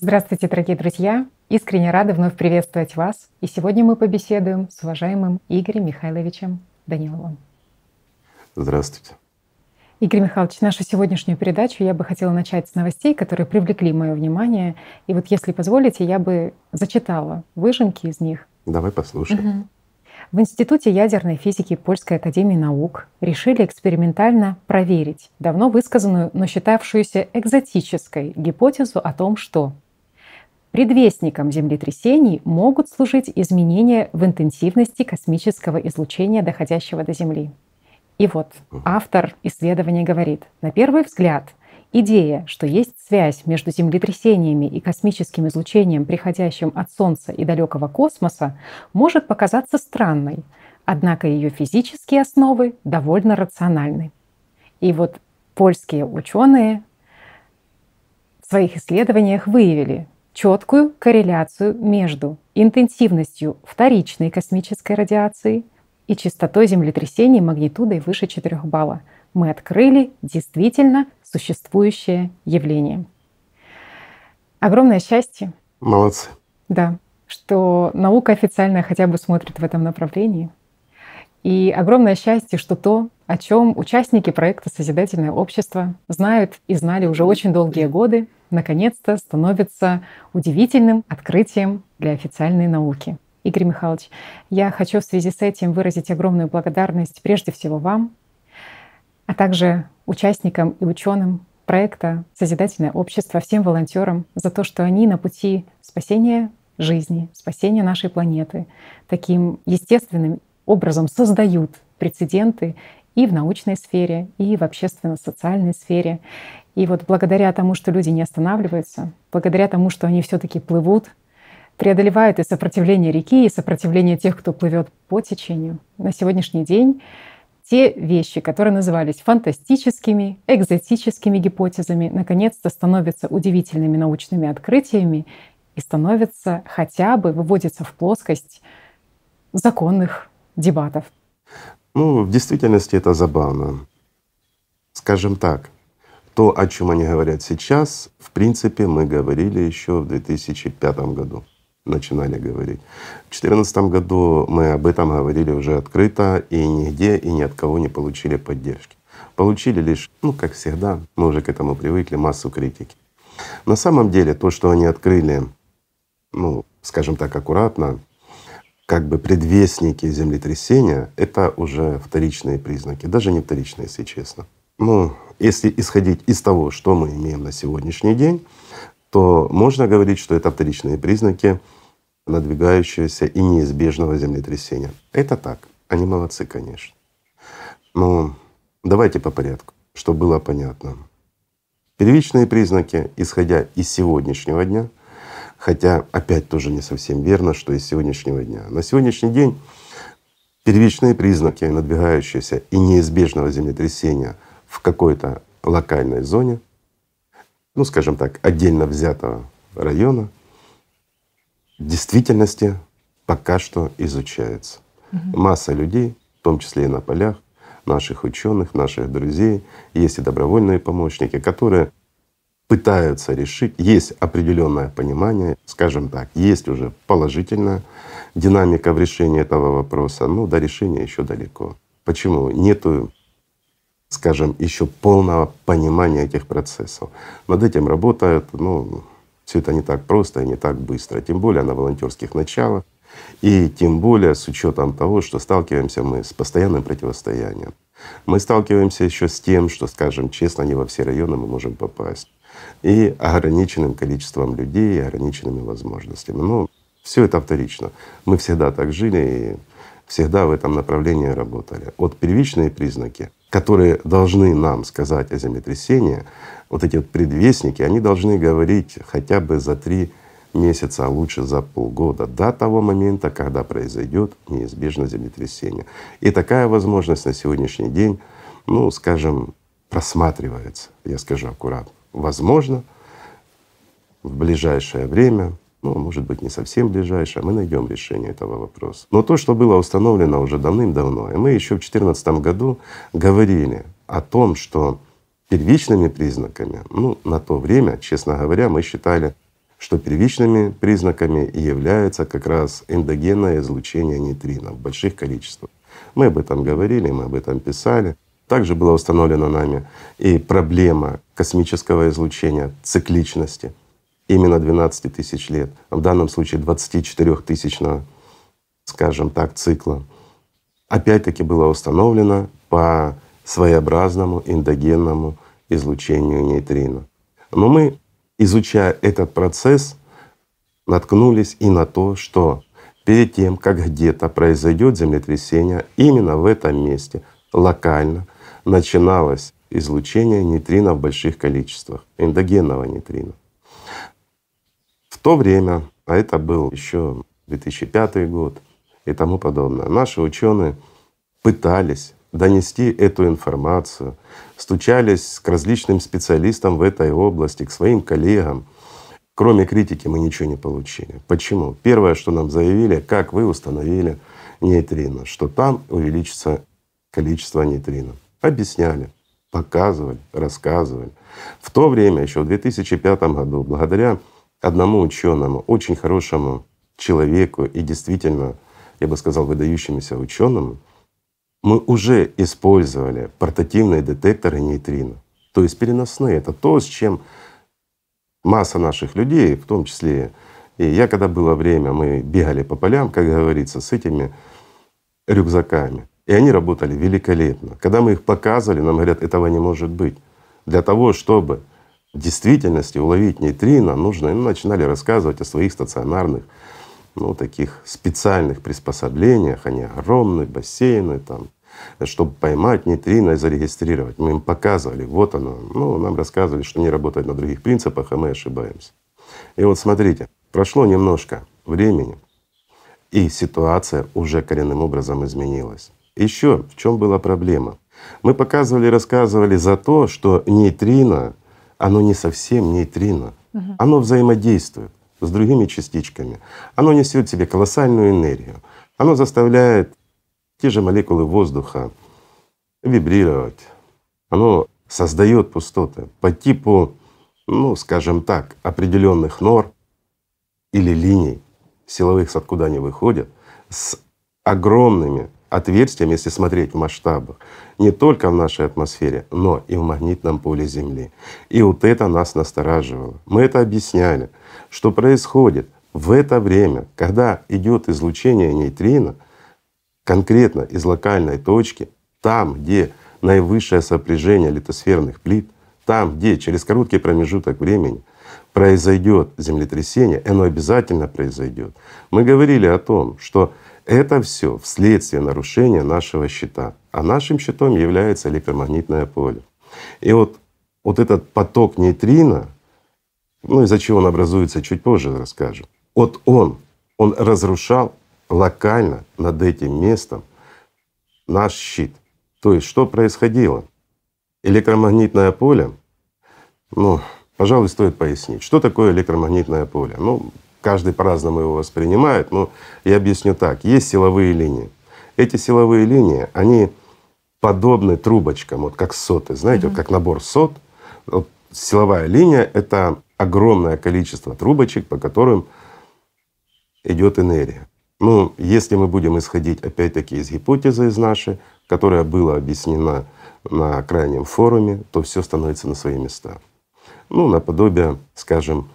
Здравствуйте, дорогие друзья! Искренне рада вновь приветствовать вас. И сегодня мы побеседуем с уважаемым Игорем Михайловичем Даниловым. Здравствуйте. Игорь Михайлович, нашу сегодняшнюю передачу я бы хотела начать с новостей, которые привлекли мое внимание. И вот, если позволите, я бы зачитала выжимки из них. Давай послушаем. Угу. В Институте ядерной физики Польской академии наук решили экспериментально проверить давно высказанную, но считавшуюся экзотической гипотезу о том, что предвестником землетрясений могут служить изменения в интенсивности космического излучения, доходящего до Земли. И вот автор исследования говорит, на первый взгляд, идея, что есть связь между землетрясениями и космическим излучением, приходящим от Солнца и далекого космоса, может показаться странной, однако ее физические основы довольно рациональны. И вот польские ученые в своих исследованиях выявили четкую корреляцию между интенсивностью вторичной космической радиации – и частотой землетрясений магнитудой выше 4 балла. Мы открыли действительно существующее явление. Огромное счастье. Молодцы. Да, что наука официально хотя бы смотрит в этом направлении. И огромное счастье, что то, о чем участники проекта «Созидательное общество» знают и знали уже очень долгие годы, наконец-то становится удивительным открытием для официальной науки. Игорь Михайлович, я хочу в связи с этим выразить огромную благодарность прежде всего вам, а также участникам и ученым проекта «Созидательное общество», всем волонтерам за то, что они на пути спасения жизни, спасения нашей планеты таким естественным образом создают прецеденты и в научной сфере, и в общественно-социальной сфере. И вот благодаря тому, что люди не останавливаются, благодаря тому, что они все-таки плывут преодолевает и сопротивление реки, и сопротивление тех, кто плывет по течению. На сегодняшний день те вещи, которые назывались фантастическими, экзотическими гипотезами, наконец-то становятся удивительными научными открытиями и становятся хотя бы, выводятся в плоскость законных дебатов. Ну, в действительности это забавно. Скажем так, то, о чем они говорят сейчас, в принципе, мы говорили еще в 2005 году начинали говорить. В 2014 году мы об этом говорили уже открыто и нигде и ни от кого не получили поддержки. Получили лишь, ну как всегда, мы уже к этому привыкли, массу критики. На самом деле то, что они открыли, ну скажем так аккуратно, как бы предвестники землетрясения, это уже вторичные признаки, даже не вторичные, если честно. Ну, если исходить из того, что мы имеем на сегодняшний день, то можно говорить, что это вторичные признаки надвигающегося и неизбежного землетрясения. Это так. Они молодцы, конечно. Но давайте по порядку, чтобы было понятно. Первичные признаки, исходя из сегодняшнего дня, хотя опять тоже не совсем верно, что из сегодняшнего дня. На сегодняшний день первичные признаки надвигающегося и неизбежного землетрясения в какой-то локальной зоне, ну скажем так, отдельно взятого района, в действительности пока что изучается. Угу. Масса людей, в том числе и на полях, наших ученых, наших друзей, есть и добровольные помощники, которые пытаются решить, есть определенное понимание, скажем так, есть уже положительная динамика в решении этого вопроса, но до решения еще далеко. Почему? Нету, скажем, еще полного понимания этих процессов. Над этим работают, ну, все это не так просто и не так быстро, тем более на волонтерских началах, и тем более с учетом того, что сталкиваемся мы с постоянным противостоянием. Мы сталкиваемся еще с тем, что, скажем честно, не во все районы мы можем попасть, и ограниченным количеством людей, и ограниченными возможностями. Но все это вторично. Мы всегда так жили и всегда в этом направлении работали. Вот первичные признаки, которые должны нам сказать о землетрясении, вот эти вот предвестники, они должны говорить хотя бы за три месяца, а лучше за полгода до того момента, когда произойдет неизбежно землетрясение. И такая возможность на сегодняшний день, ну, скажем, просматривается, я скажу аккуратно. Возможно, в ближайшее время, ну, может быть, не совсем ближайшее, мы найдем решение этого вопроса. Но то, что было установлено уже давным-давно, и мы еще в 2014 году говорили о том, что первичными признаками, ну, на то время, честно говоря, мы считали что первичными признаками является как раз эндогенное излучение нейтрино в больших количествах. Мы об этом говорили, мы об этом писали. Также была установлена нами и проблема космического излучения, цикличности именно 12 тысяч лет, в данном случае 24 тысячного, скажем так, цикла. Опять-таки было установлено по своеобразному эндогенному излучению нейтрино. Но мы, изучая этот процесс, наткнулись и на то, что перед тем, как где-то произойдет землетрясение, именно в этом месте локально начиналось излучение нейтрино в больших количествах, эндогенного нейтрина. То время, а это был еще 2005 год и тому подобное, наши ученые пытались донести эту информацию, стучались к различным специалистам в этой области, к своим коллегам. Кроме критики мы ничего не получили. Почему? Первое, что нам заявили, как вы установили нейтрино, что там увеличится количество нейтрино. Объясняли, показывали, рассказывали. В то время, еще в 2005 году, благодаря одному ученому, очень хорошему человеку и действительно, я бы сказал, выдающемуся ученому, мы уже использовали портативные детекторы нейтрино, то есть переносные. Это то, с чем масса наших людей, в том числе и я, когда было время, мы бегали по полям, как говорится, с этими рюкзаками. И они работали великолепно. Когда мы их показывали, нам говорят, этого не может быть. Для того, чтобы в действительности уловить нейтрино, нужно, ну, начинали рассказывать о своих стационарных ну, таких специальных приспособлениях, они огромные, бассейны там, чтобы поймать нейтрино и зарегистрировать. Мы им показывали, вот оно. Ну, нам рассказывали, что не работает на других принципах, а мы ошибаемся. И вот смотрите, прошло немножко времени, и ситуация уже коренным образом изменилась. Еще в чем была проблема? Мы показывали, рассказывали за то, что нейтрино, оно не совсем нейтрино, оно взаимодействует с другими частичками. Оно несет в себе колоссальную энергию. Оно заставляет те же молекулы воздуха вибрировать. Оно создает пустоты по типу, ну, скажем так, определенных нор или линий силовых, откуда они выходят, с огромными отверстиями, если смотреть в масштабах, не только в нашей атмосфере, но и в магнитном поле Земли. И вот это нас настораживало. Мы это объясняли, что происходит в это время, когда идет излучение нейтрино, конкретно из локальной точки, там, где наивысшее сопряжение литосферных плит, там, где через короткий промежуток времени произойдет землетрясение, оно обязательно произойдет. Мы говорили о том, что это все вследствие нарушения нашего щита. А нашим щитом является электромагнитное поле. И вот, вот этот поток нейтрино, ну из-за чего он образуется, чуть позже расскажем. Вот он, он разрушал локально над этим местом наш щит. То есть что происходило? Электромагнитное поле, ну, пожалуй, стоит пояснить. Что такое электромагнитное поле? Ну, каждый по-разному его воспринимает, но я объясню так. Есть силовые линии. Эти силовые линии, они подобны трубочкам, вот как соты, знаете, mm-hmm. вот как набор сот. Вот силовая линия — это огромное количество трубочек, по которым идет энергия. Ну, если мы будем исходить опять-таки из гипотезы из нашей, которая была объяснена на крайнем форуме, то все становится на свои места. Ну, наподобие, скажем,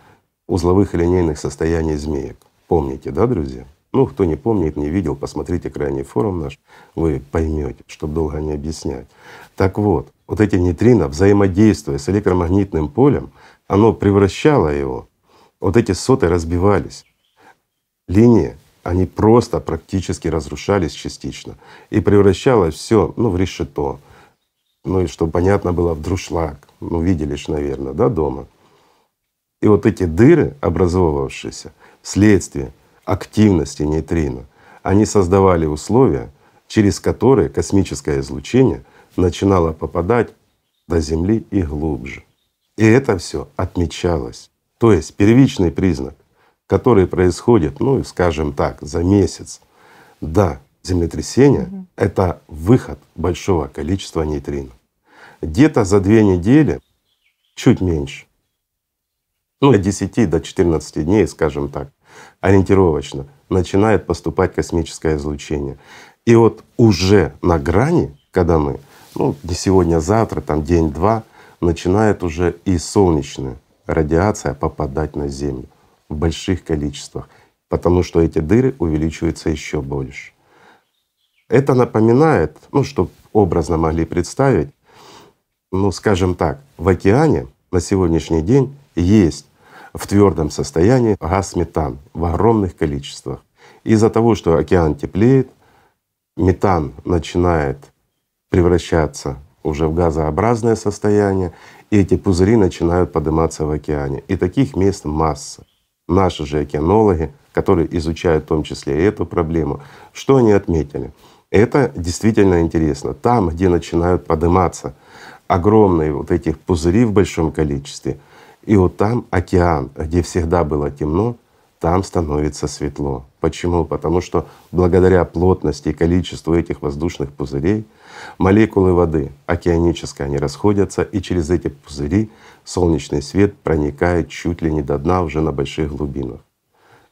узловых и линейных состояний змеек. Помните, да, друзья? Ну, кто не помнит, не видел, посмотрите крайний форум наш, вы поймете, чтобы долго не объяснять. Так вот, вот эти нейтрино, взаимодействуя с электромагнитным полем, оно превращало его, вот эти соты разбивались. Линии, они просто практически разрушались частично. И превращалось все ну, в решето. Ну и чтобы понятно было, в друшлаг. Ну, видели ж, наверное, да, дома. И вот эти дыры, образовывавшиеся вследствие активности нейтрино, они создавали условия, через которые космическое излучение начинало попадать до Земли и глубже. И это все отмечалось. То есть первичный признак, который происходит, ну, скажем так, за месяц до землетрясения, угу. это выход большого количества нейтрино. Где-то за две недели, чуть меньше, ну, от 10 до 14 дней, скажем так, ориентировочно, начинает поступать космическое излучение. И вот уже на грани, когда мы, ну не сегодня, а завтра, там день-два, начинает уже и солнечная радиация попадать на Землю в больших количествах, потому что эти дыры увеличиваются еще больше. Это напоминает, ну, чтобы образно могли представить, ну, скажем так, в океане на сегодняшний день есть в твердом состоянии газ метан в огромных количествах. Из-за того, что океан теплеет, метан начинает превращаться уже в газообразное состояние, и эти пузыри начинают подниматься в океане. И таких мест масса. Наши же океанологи, которые изучают в том числе и эту проблему, что они отметили? Это действительно интересно. Там, где начинают подниматься огромные вот этих пузыри в большом количестве, и вот там океан, где всегда было темно, там становится светло. Почему? Потому что благодаря плотности и количеству этих воздушных пузырей молекулы воды океанической, они расходятся, и через эти пузыри солнечный свет проникает чуть ли не до дна уже на больших глубинах.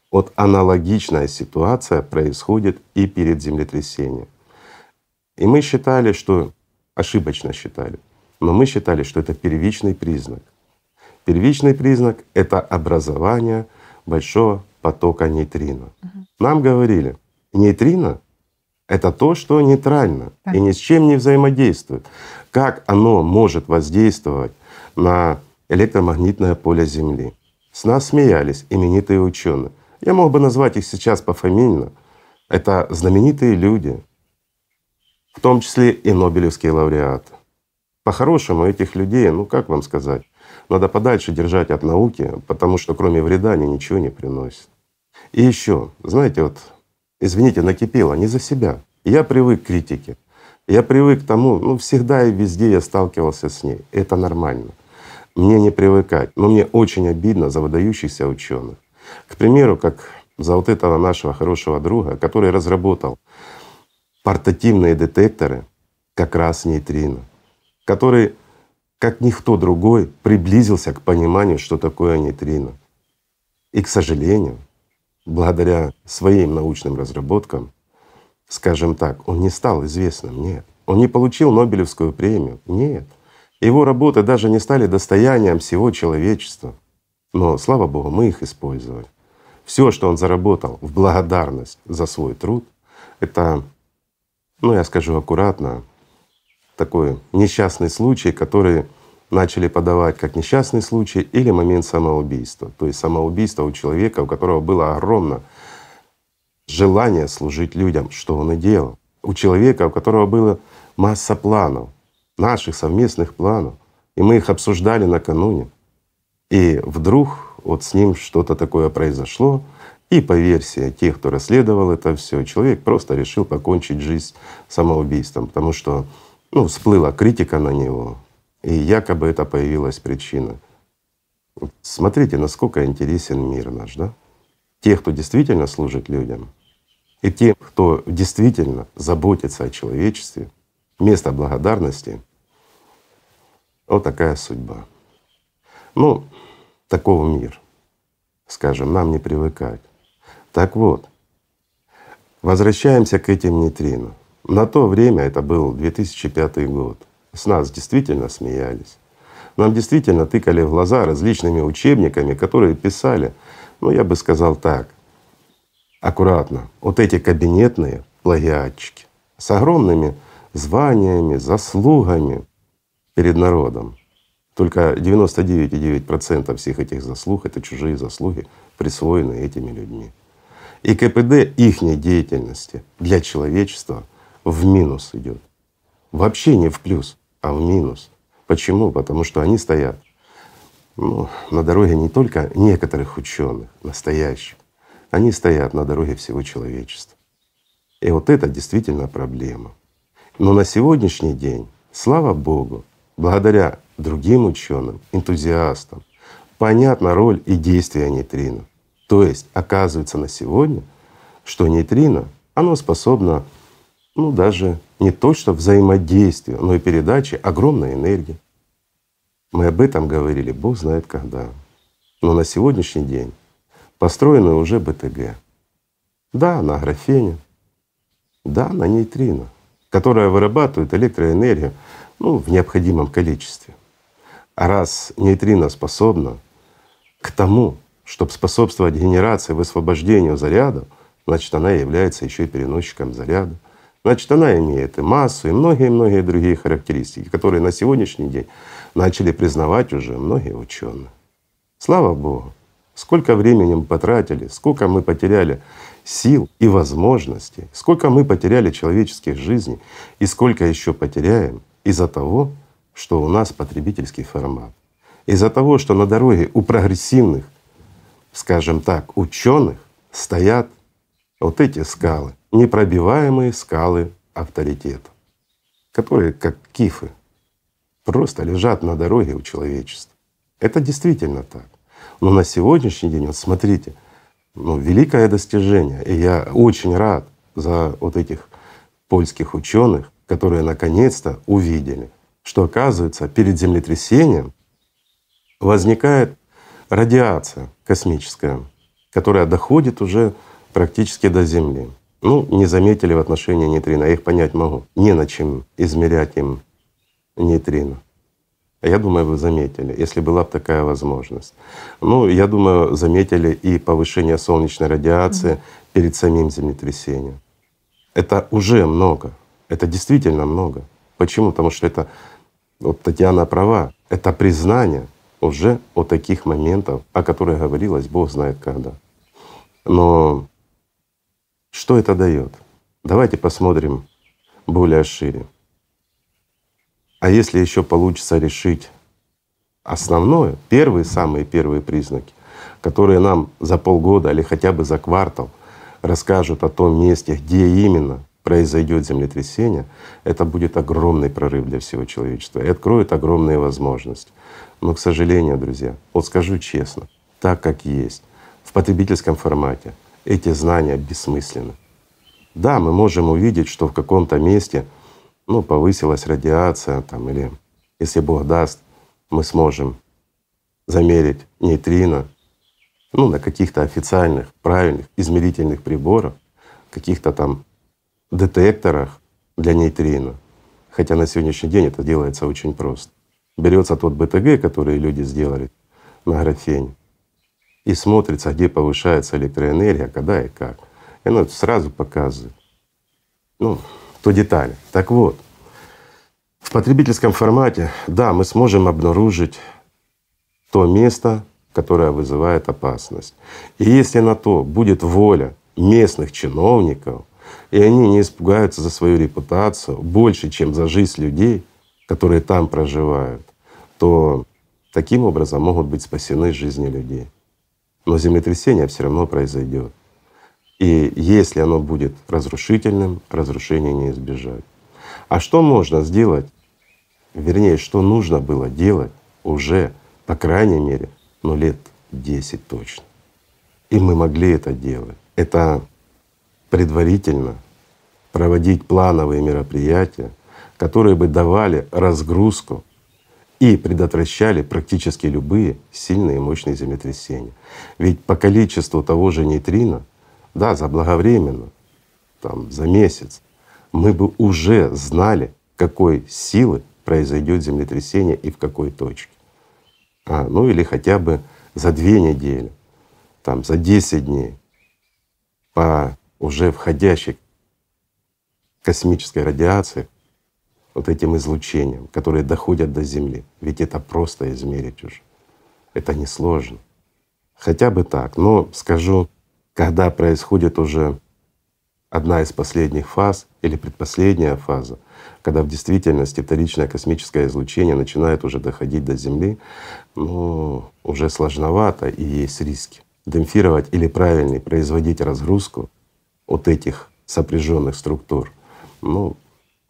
Вот аналогичная ситуация происходит и перед землетрясением. И мы считали, что ошибочно считали, но мы считали, что это первичный признак. Первичный признак — это образование большого потока нейтрино. Угу. Нам говорили, нейтрино — это то, что нейтрально так. и ни с чем не взаимодействует. Как оно может воздействовать на электромагнитное поле Земли? С нас смеялись именитые ученые. Я мог бы назвать их сейчас пофамильно. Это знаменитые люди, в том числе и Нобелевские лауреаты. По-хорошему этих людей, ну как вам сказать, надо подальше держать от науки, потому что кроме вреда они ничего не приносят. И еще, знаете, вот, извините, накипело не за себя. Я привык к критике. Я привык к тому, ну всегда и везде я сталкивался с ней. Это нормально. Мне не привыкать. Но мне очень обидно за выдающихся ученых. К примеру, как за вот этого нашего хорошего друга, который разработал портативные детекторы как раз нейтрино, который, как никто другой, приблизился к пониманию, что такое нейтрино. И, к сожалению, благодаря своим научным разработкам, скажем так, он не стал известным, нет. Он не получил Нобелевскую премию, нет. Его работы даже не стали достоянием всего человечества. Но, слава Богу, мы их использовали. Все, что он заработал в благодарность за свой труд, это, ну я скажу аккуратно, такой несчастный случай, который начали подавать как несчастный случай или момент самоубийства. То есть самоубийство у человека, у которого было огромное желание служить людям, что он и делал. У человека, у которого было масса планов, наших совместных планов, и мы их обсуждали накануне. И вдруг вот с ним что-то такое произошло, и по версии тех, кто расследовал это все, человек просто решил покончить жизнь самоубийством, потому что ну, всплыла критика на него, и якобы это появилась причина. Смотрите, насколько интересен мир наш, да? Те, кто действительно служит людям, и те, кто действительно заботится о человечестве, место благодарности — вот такая судьба. Ну, такого мир, скажем, нам не привыкать. Так вот, возвращаемся к этим нейтрино. На то время, это был 2005 год, с нас действительно смеялись. Нам действительно тыкали в глаза различными учебниками, которые писали, ну я бы сказал так, аккуратно, вот эти кабинетные плагиатчики с огромными званиями, заслугами перед народом. Только 99,9% всех этих заслуг — это чужие заслуги, присвоенные этими людьми. И КПД их деятельности для человечества в минус идет. Вообще не в плюс а в минус. Почему? Потому что они стоят ну, на дороге не только некоторых ученых, настоящих, они стоят на дороге всего человечества. И вот это действительно проблема. Но на сегодняшний день, слава Богу, благодаря другим ученым, энтузиастам, понятна роль и действия нейтрино. То есть оказывается на сегодня, что нейтрино, оно способно ну даже не то что взаимодействие, но и передачи огромной энергии. Мы об этом говорили, Бог знает когда. Но на сегодняшний день построены уже БТГ. Да, на графене, да, на нейтрино, которая вырабатывает электроэнергию ну, в необходимом количестве. А раз нейтрино способна к тому, чтобы способствовать генерации, высвобождению зарядов, значит, она является еще и переносчиком заряда. Значит, она имеет и массу, и многие-многие другие характеристики, которые на сегодняшний день начали признавать уже многие ученые. Слава Богу! Сколько времени мы потратили, сколько мы потеряли сил и возможностей, сколько мы потеряли человеческих жизней и сколько еще потеряем из-за того, что у нас потребительский формат. Из-за того, что на дороге у прогрессивных, скажем так, ученых стоят вот эти скалы, непробиваемые скалы авторитета, которые как кифы просто лежат на дороге у человечества. Это действительно так. Но на сегодняшний день, вот смотрите, ну, великое достижение. И я очень рад за вот этих польских ученых, которые наконец-то увидели, что оказывается перед землетрясением возникает радиация космическая, которая доходит уже практически до Земли. Ну, не заметили в отношении нейтрино, я их понять могу. Не на чем измерять им нейтрино. Я думаю, вы заметили, если была бы такая возможность. Ну, я думаю, заметили и повышение солнечной радиации mm-hmm. перед самим землетрясением. Это уже много. Это действительно много. Почему? Потому что это, вот Татьяна права, это признание уже о таких моментах, о которых говорилось, Бог знает когда. Но что это дает? Давайте посмотрим более шире. А если еще получится решить основное, первые, самые первые признаки, которые нам за полгода или хотя бы за квартал расскажут о том месте, где именно произойдет землетрясение, это будет огромный прорыв для всего человечества и откроет огромные возможности. Но, к сожалению, друзья, вот скажу честно, так как есть, в потребительском формате эти знания бессмысленны. Да, мы можем увидеть, что в каком-то месте ну, повысилась радиация там, или если Бог даст, мы сможем замерить нейтрино ну, на каких-то официальных, правильных измерительных приборах, каких-то там детекторах для нейтрино. Хотя на сегодняшний день это делается очень просто. Берется тот БТГ, который люди сделали на графене, и смотрится, где повышается электроэнергия, когда и как. И оно сразу показывает. Ну, то детали. Так вот, в потребительском формате, да, мы сможем обнаружить то место, которое вызывает опасность. И если на то будет воля местных чиновников, и они не испугаются за свою репутацию больше, чем за жизнь людей, которые там проживают, то таким образом могут быть спасены жизни людей. Но землетрясение все равно произойдет. И если оно будет разрушительным, разрушения не избежать. А что можно сделать, вернее, что нужно было делать уже, по крайней мере, ну лет 10 точно. И мы могли это делать. Это предварительно проводить плановые мероприятия, которые бы давали разгрузку и предотвращали практически любые сильные и мощные землетрясения. Ведь по количеству того же нейтрино да, заблаговременно, там, за месяц, мы бы уже знали, какой силы произойдет землетрясение и в какой точке. А, ну или хотя бы за две недели, там, за 10 дней по уже входящей космической радиации, вот этим излучением, которые доходят до Земли. Ведь это просто измерить уже. Это несложно. Хотя бы так. Но скажу когда происходит уже одна из последних фаз или предпоследняя фаза, когда в действительности вторичное космическое излучение начинает уже доходить до Земли, ну, уже сложновато и есть риски. Демпфировать или правильно производить разгрузку от этих сопряженных структур, ну,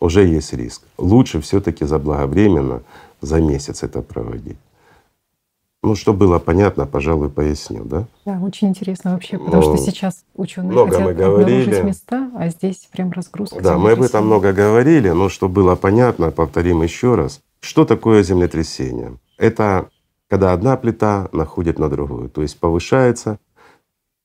уже есть риск. Лучше все таки заблаговременно за месяц это проводить. Ну, чтобы было понятно, пожалуй, поясню, да? Да, очень интересно вообще, потому ну, что сейчас ученые много хотят мы говорили. места, а здесь прям разгрузка. Да, мы об этом много говорили, но чтобы было понятно, повторим еще раз. Что такое землетрясение? Это когда одна плита находит на другую. То есть повышается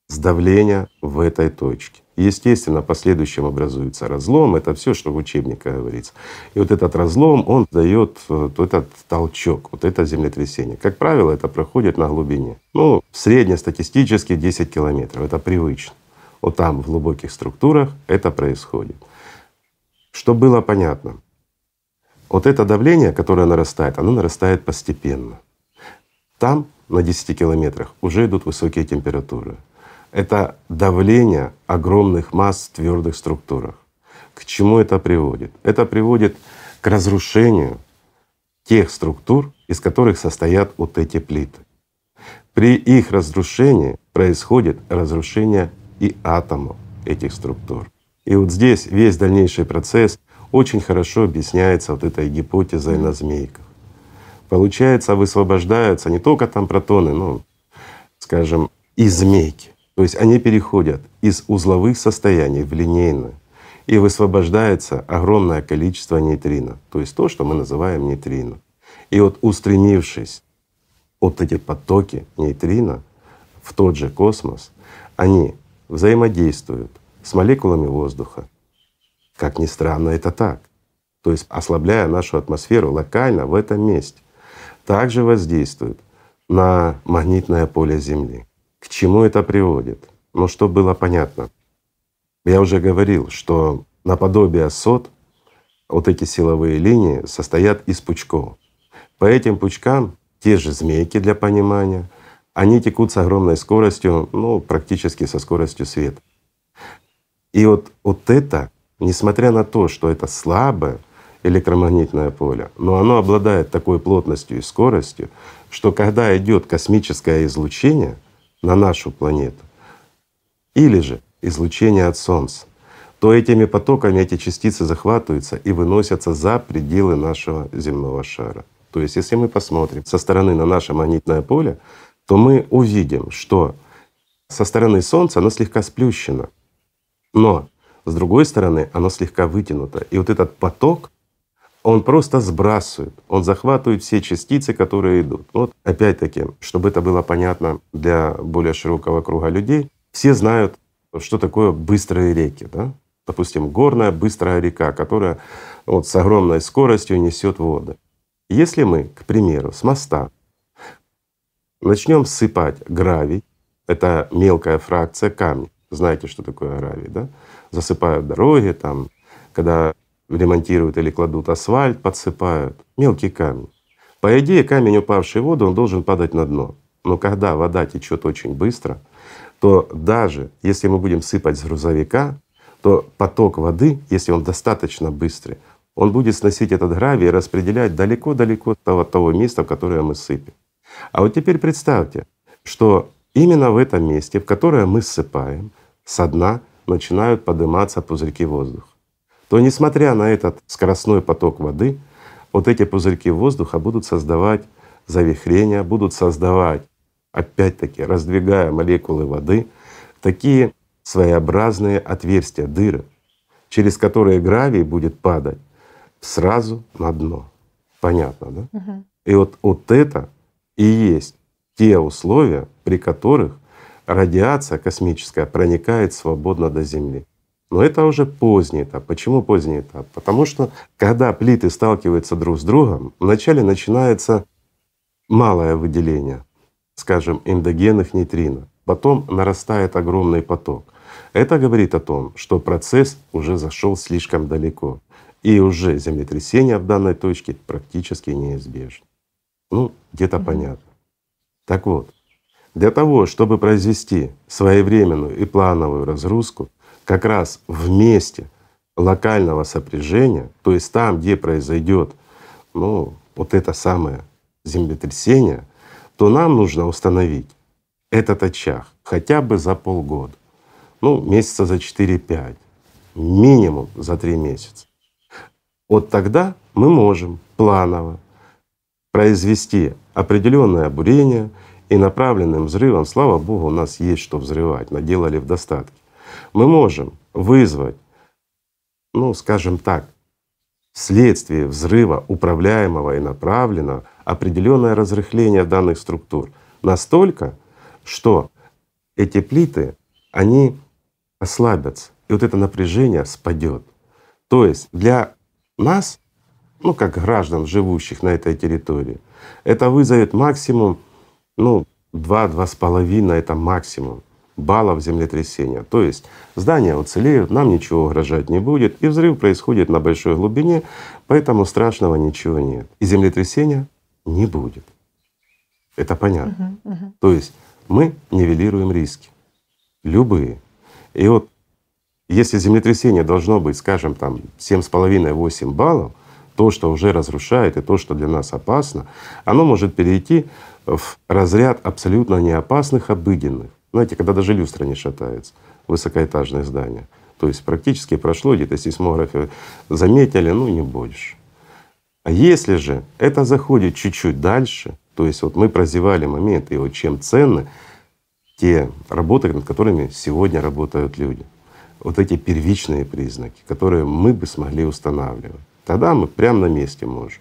сдавление в этой точке. Естественно, в последующем образуется разлом. Это все, что в учебниках говорится. И вот этот разлом, он дает вот этот толчок, вот это землетрясение. Как правило, это проходит на глубине. Ну, среднестатистически 10 километров. Это привычно. Вот там, в глубоких структурах, это происходит. Чтобы было понятно, вот это давление, которое нарастает, оно нарастает постепенно. Там, на 10 километрах, уже идут высокие температуры это давление огромных масс в твердых структурах. К чему это приводит? Это приводит к разрушению тех структур, из которых состоят вот эти плиты. При их разрушении происходит разрушение и атомов этих структур. И вот здесь весь дальнейший процесс очень хорошо объясняется вот этой гипотезой на змейках. Получается, высвобождаются не только там протоны, ну, скажем, и змейки, то есть они переходят из узловых состояний в линейные, и высвобождается огромное количество нейтрино, то есть то, что мы называем нейтрино. И вот устремившись вот эти потоки нейтрино в тот же космос, они взаимодействуют с молекулами воздуха. Как ни странно, это так. То есть ослабляя нашу атмосферу локально в этом месте. Также воздействуют на магнитное поле Земли. К чему это приводит? Ну, чтобы было понятно. Я уже говорил, что наподобие сот вот эти силовые линии состоят из пучков. По этим пучкам те же змейки для понимания, они текут с огромной скоростью, ну, практически со скоростью света. И вот, вот это, несмотря на то, что это слабое электромагнитное поле, но оно обладает такой плотностью и скоростью, что когда идет космическое излучение, на нашу планету, или же излучение от Солнца, то этими потоками эти частицы захватываются и выносятся за пределы нашего земного шара. То есть если мы посмотрим со стороны на наше магнитное поле, то мы увидим, что со стороны Солнца оно слегка сплющено, но с другой стороны оно слегка вытянуто. И вот этот поток, он просто сбрасывает, он захватывает все частицы, которые идут. Вот опять-таки, чтобы это было понятно для более широкого круга людей, все знают, что такое быстрые реки. Да? Допустим, горная быстрая река, которая вот с огромной скоростью несет воды. Если мы, к примеру, с моста начнем сыпать гравий, это мелкая фракция камня, знаете, что такое гравий, да? Засыпают дороги, там, когда ремонтируют или кладут асфальт, подсыпают, мелкий камень. По идее, камень, упавший в воду, он должен падать на дно. Но когда вода течет очень быстро, то даже если мы будем сыпать с грузовика, то поток воды, если он достаточно быстрый, он будет сносить этот гравий и распределять далеко-далеко от того, того места, в которое мы сыпем. А вот теперь представьте, что именно в этом месте, в которое мы ссыпаем, со дна начинают подниматься пузырьки воздуха то несмотря на этот скоростной поток воды, вот эти пузырьки воздуха будут создавать завихрения, будут создавать, опять-таки, раздвигая молекулы воды, такие своеобразные отверстия, дыры, через которые гравий будет падать сразу на дно. Понятно, да? Угу. И вот, вот это и есть те условия, при которых радиация космическая проникает свободно до Земли. Но это уже поздний этап. Почему поздний этап? Потому что когда плиты сталкиваются друг с другом, вначале начинается малое выделение, скажем, эндогенных нейтрино, потом нарастает огромный поток. Это говорит о том, что процесс уже зашел слишком далеко, и уже землетрясение в данной точке практически неизбежно. Ну, где-то mm-hmm. понятно. Так вот, для того, чтобы произвести своевременную и плановую разгрузку, как раз в месте локального сопряжения, то есть там, где произойдет ну, вот это самое землетрясение, то нам нужно установить этот очаг хотя бы за полгода, ну, месяца за 4-5, минимум за 3 месяца. Вот тогда мы можем планово произвести определенное бурение и направленным взрывом, слава Богу, у нас есть что взрывать, наделали в достатке мы можем вызвать, ну, скажем так, вследствие взрыва управляемого и направленного определенное разрыхление данных структур. Настолько, что эти плиты, они ослабятся, и вот это напряжение спадет. То есть для нас, ну как граждан, живущих на этой территории, это вызовет максимум, ну, два-два с половиной — это максимум баллов землетрясения. То есть здания уцелеют, нам ничего угрожать не будет, и взрыв происходит на большой глубине, поэтому страшного ничего нет. И землетрясения не будет. Это понятно. Мгм, мгм. То есть мы нивелируем риски, любые. И вот если землетрясение должно быть, скажем, там 7,5-8 баллов, то, что уже разрушает и то, что для нас опасно, оно может перейти в разряд абсолютно неопасных, обыденных. Знаете, когда даже люстра не шатается, высокоэтажное здание. То есть практически прошло, где-то сейсмографы заметили, ну не больше. А если же это заходит чуть-чуть дальше, то есть вот мы прозевали момент, и вот чем ценны те работы, над которыми сегодня работают люди, вот эти первичные признаки, которые мы бы смогли устанавливать, тогда мы прямо на месте можем.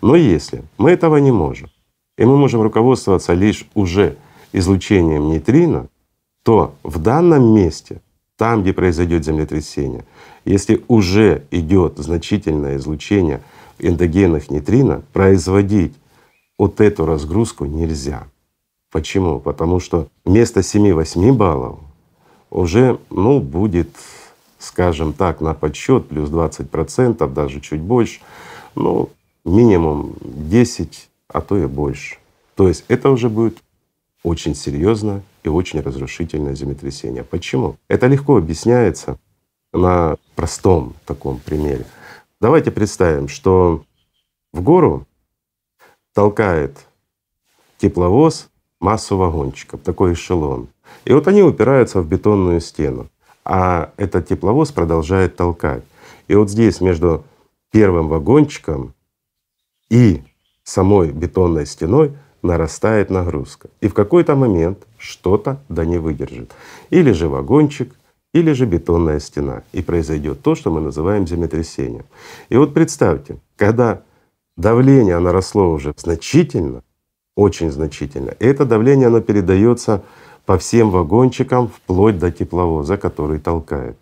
Но если мы этого не можем, и мы можем руководствоваться лишь уже излучением нейтрино, то в данном месте, там, где произойдет землетрясение, если уже идет значительное излучение эндогенных нейтрино, производить вот эту разгрузку нельзя. Почему? Потому что вместо 7-8 баллов уже ну, будет, скажем так, на подсчет плюс 20 процентов, даже чуть больше, ну, минимум 10, а то и больше. То есть это уже будет очень серьезно и очень разрушительное землетрясение. Почему? Это легко объясняется на простом таком примере. Давайте представим, что в гору толкает тепловоз массу вагончиков, такой эшелон. И вот они упираются в бетонную стену, а этот тепловоз продолжает толкать. И вот здесь между первым вагончиком и самой бетонной стеной нарастает нагрузка. И в какой-то момент что-то да не выдержит. Или же вагончик, или же бетонная стена. И произойдет то, что мы называем землетрясением. И вот представьте, когда давление оно росло уже значительно, очень значительно, и это давление оно передается по всем вагончикам вплоть до тепловоза, который толкает.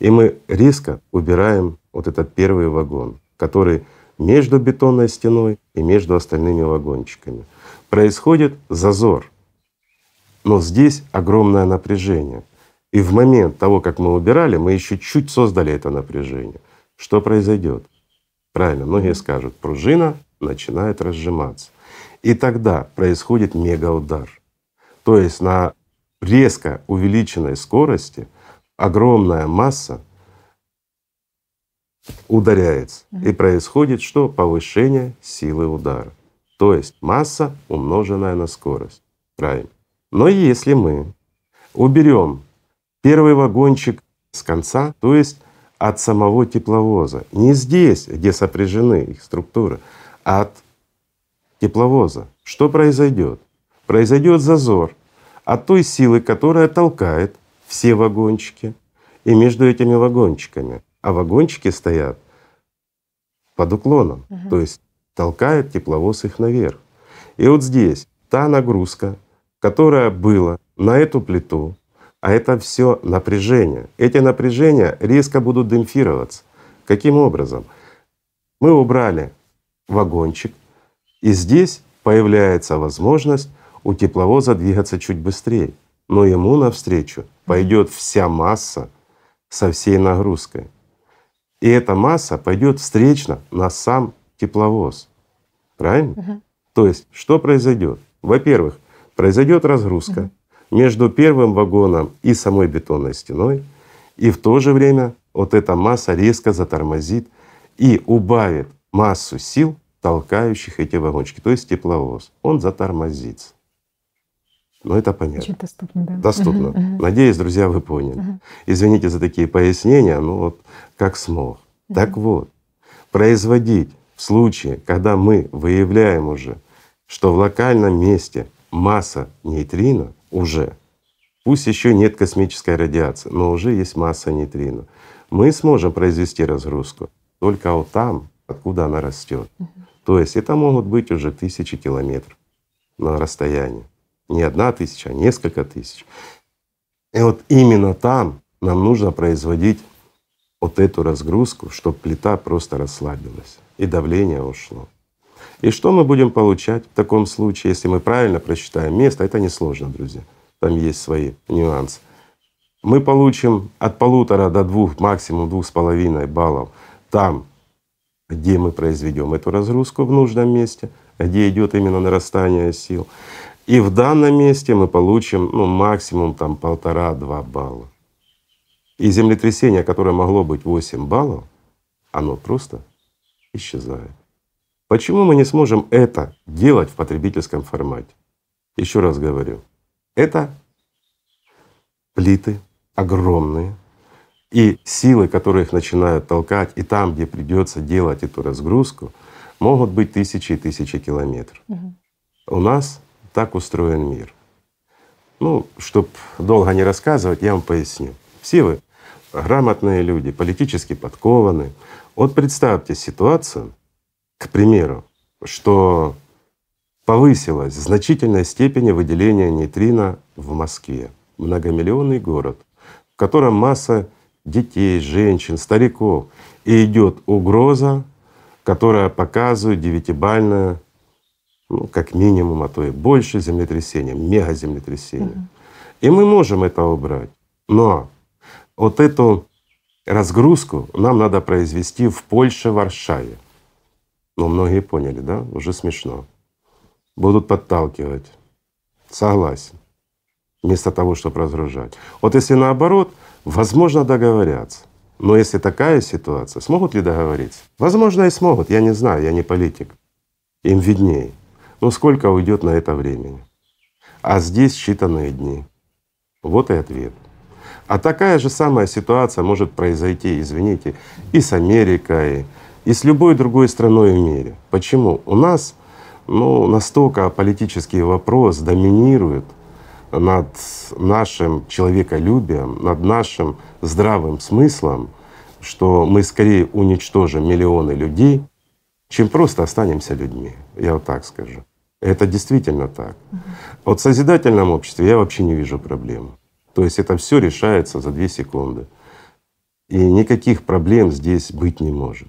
И мы резко убираем вот этот первый вагон, который между бетонной стеной и между остальными вагончиками. Происходит зазор. Но здесь огромное напряжение. И в момент того, как мы убирали, мы еще чуть создали это напряжение. Что произойдет? Правильно, многие скажут, пружина начинает разжиматься. И тогда происходит мегаудар. То есть на резко увеличенной скорости огромная масса ударяется. И происходит что? Повышение силы удара. То есть масса, умноженная на скорость. Правильно. Но если мы уберем первый вагончик с конца, то есть от самого тепловоза, не здесь, где сопряжены их структуры, а от тепловоза, что произойдет? Произойдет зазор от той силы, которая толкает все вагончики и между этими вагончиками. А вагончики стоят под уклоном, Мгм. то есть толкает тепловоз их наверх. И вот здесь та нагрузка, которая была на эту плиту, а это все напряжение. Эти напряжения резко будут демпфироваться. Каким образом? Мы убрали вагончик, и здесь появляется возможность у тепловоза двигаться чуть быстрее, но ему навстречу пойдет вся масса со всей нагрузкой. И эта масса пойдет встречно на сам тепловоз. Правильно? Мгм. То есть что произойдет? Во-первых, произойдет разгрузка между первым вагоном и самой бетонной стеной, и в то же время вот эта масса резко затормозит и убавит массу сил, толкающих эти вагончики, то есть тепловоз. Он затормозится. Ну это понятно. Очень доступно, да. Доступно. Надеюсь, друзья, вы поняли. Извините за такие пояснения, ну вот как смог. Так вот, производить в случае, когда мы выявляем уже, что в локальном месте масса нейтрино уже, пусть еще нет космической радиации, но уже есть масса нейтрино, мы сможем произвести разгрузку только вот там, откуда она растет. То есть это могут быть уже тысячи километров на расстоянии. Не одна тысяча, а несколько тысяч. И вот именно там нам нужно производить вот эту разгрузку, чтобы плита просто расслабилась и давление ушло. И что мы будем получать в таком случае, если мы правильно просчитаем место? Это несложно, друзья. Там есть свои нюансы. Мы получим от полутора до двух, максимум двух с половиной баллов там, где мы произведем эту разгрузку в нужном месте, где идет именно нарастание сил. И в данном месте мы получим ну, максимум там полтора-два балла. И землетрясение, которое могло быть 8 баллов, оно просто исчезает. Почему мы не сможем это делать в потребительском формате? Еще раз говорю, это плиты огромные, и силы, которые их начинают толкать, и там, где придется делать эту разгрузку, могут быть тысячи и тысячи километров. Угу. У нас так устроен мир. Ну, чтобы долго не рассказывать, я вам поясню. Все вы грамотные люди, политически подкованные. Вот представьте ситуацию, к примеру, что повысилась в значительной степени выделение нейтрино в Москве, многомиллионный город, в котором масса детей, женщин, стариков, и идет угроза, которая показывает девятибальное, ну, как минимум, а то и больше землетрясение, мегаземлетрясение. Угу. И мы можем это убрать. Но вот эту разгрузку нам надо произвести в Польше, в Варшаве. Ну, многие поняли, да? Уже смешно. Будут подталкивать. Согласен. Вместо того, чтобы разгружать. Вот если наоборот, возможно договорятся. Но если такая ситуация, смогут ли договориться? Возможно, и смогут, я не знаю, я не политик. Им виднее. Но сколько уйдет на это времени? А здесь считанные дни. Вот и ответ. А такая же самая ситуация может произойти, извините, и с Америкой, и с любой другой страной в мире. Почему? У нас ну, настолько политический вопрос доминирует над нашим человеколюбием, над нашим здравым смыслом, что мы скорее уничтожим миллионы людей, чем просто останемся людьми. Я вот так скажу. Это действительно так. Вот в созидательном обществе я вообще не вижу проблем. То есть это все решается за две секунды. И никаких проблем здесь быть не может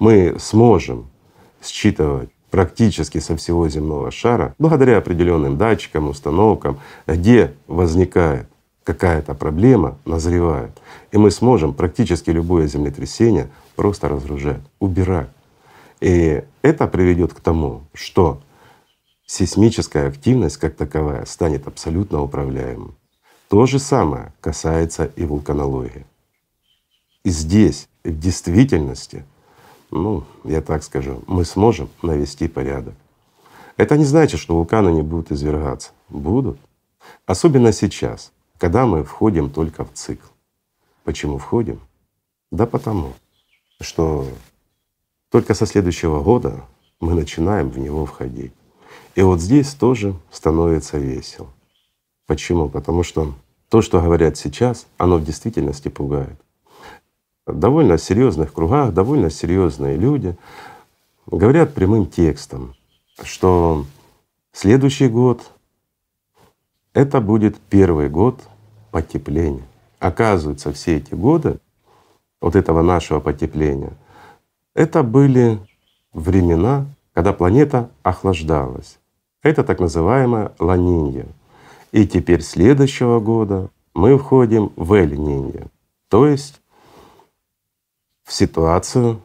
мы сможем считывать практически со всего земного шара, благодаря определенным датчикам, установкам, где возникает какая-то проблема, назревает. И мы сможем практически любое землетрясение просто разгружать, убирать. И это приведет к тому, что сейсмическая активность как таковая станет абсолютно управляемой. То же самое касается и вулканологии. И здесь в действительности ну, я так скажу, мы сможем навести порядок. Это не значит, что вулканы не будут извергаться. Будут. Особенно сейчас, когда мы входим только в цикл. Почему входим? Да потому, что только со следующего года мы начинаем в него входить. И вот здесь тоже становится весело. Почему? Потому что то, что говорят сейчас, оно в действительности пугает довольно серьезных кругах, довольно серьезные люди говорят прямым текстом, что следующий год — это будет первый год потепления. Оказывается, все эти годы вот этого нашего потепления — это были времена, когда планета охлаждалась. Это так называемая ланинья. И теперь следующего года мы входим в эль то есть в ситуацию,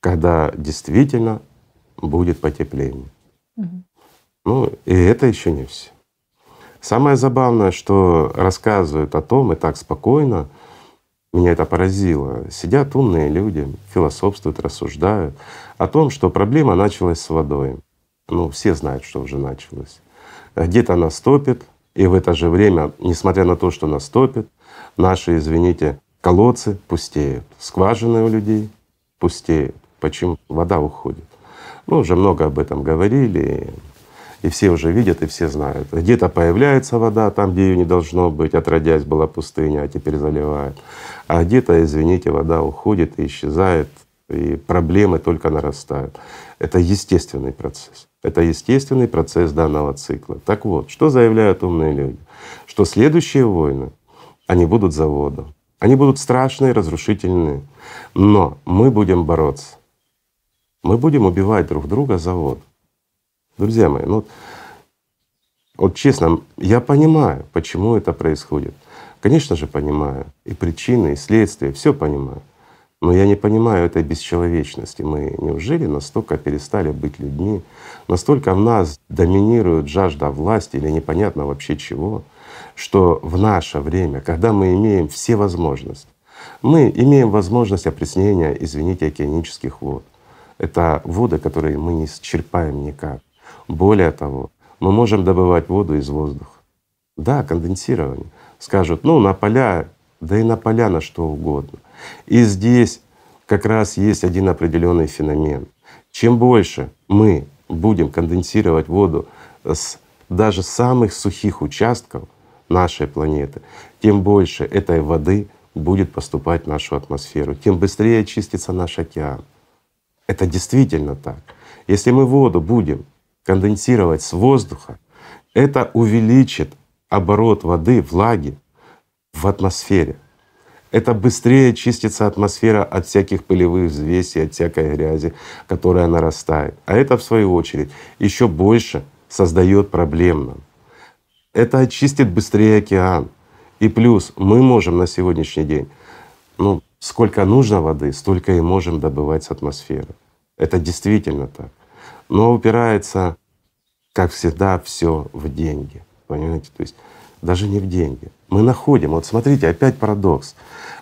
когда действительно будет потепление. Угу. Ну и это еще не все. Самое забавное, что рассказывают о том и так спокойно, меня это поразило. Сидят умные люди, философствуют, рассуждают о том, что проблема началась с водой. Ну, все знают, что уже началось. Где-то она стопит, и в это же время, несмотря на то, что она стопит, наши, извините, колодцы пустеют, скважины у людей пустеют. Почему? Вода уходит. Ну, уже много об этом говорили, и все уже видят, и все знают. Где-то появляется вода там, где ее не должно быть, отродясь была пустыня, а теперь заливает. А где-то, извините, вода уходит и исчезает и проблемы только нарастают. Это естественный процесс. Это естественный процесс данного цикла. Так вот, что заявляют умные люди? Что следующие войны, они будут за воду. Они будут страшные, разрушительные. Но мы будем бороться. Мы будем убивать друг друга за воду. Друзья мои, ну вот честно, я понимаю, почему это происходит. Конечно же, понимаю. И причины, и следствия, все понимаю. Но я не понимаю этой бесчеловечности. Мы неужели настолько перестали быть людьми, настолько в нас доминирует жажда власти или непонятно вообще чего, что в наше время, когда мы имеем все возможности, мы имеем возможность опреснения, извините, океанических вод. Это воды, которые мы не исчерпаем никак. Более того, мы можем добывать воду из воздуха. Да, конденсирование. Скажут, ну на поля, да и на поля на что угодно. И здесь как раз есть один определенный феномен. Чем больше мы будем конденсировать воду с даже самых сухих участков нашей планеты, тем больше этой воды будет поступать в нашу атмосферу, тем быстрее очистится наш океан. Это действительно так. Если мы воду будем конденсировать с воздуха, это увеличит оборот воды, влаги в атмосфере это быстрее чистится атмосфера от всяких пылевых взвесей, от всякой грязи, которая нарастает. А это в свою очередь еще больше создает проблем нам. Это очистит быстрее океан. И плюс мы можем на сегодняшний день, ну, сколько нужно воды, столько и можем добывать с атмосферы. Это действительно так. Но упирается, как всегда, все в деньги. Понимаете? То есть даже не в деньги. Мы находим, вот смотрите, опять парадокс.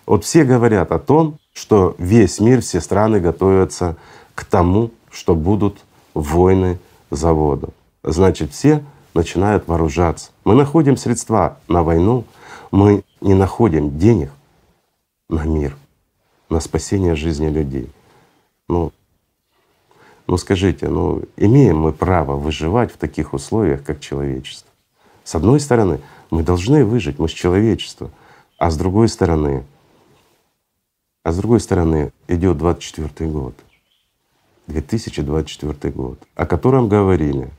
Вот все говорят о том, что весь мир, все страны готовятся к тому, что будут войны за воду. Значит, все начинают вооружаться. Мы находим средства на войну, мы не находим денег на мир, на спасение жизни людей. Ну, ну скажите, ну имеем мы право выживать в таких условиях, как человечество? С одной стороны, мы должны выжить, мы же человечество. А с другой стороны, а с другой стороны идет 24 год, 2024 год, о котором говорили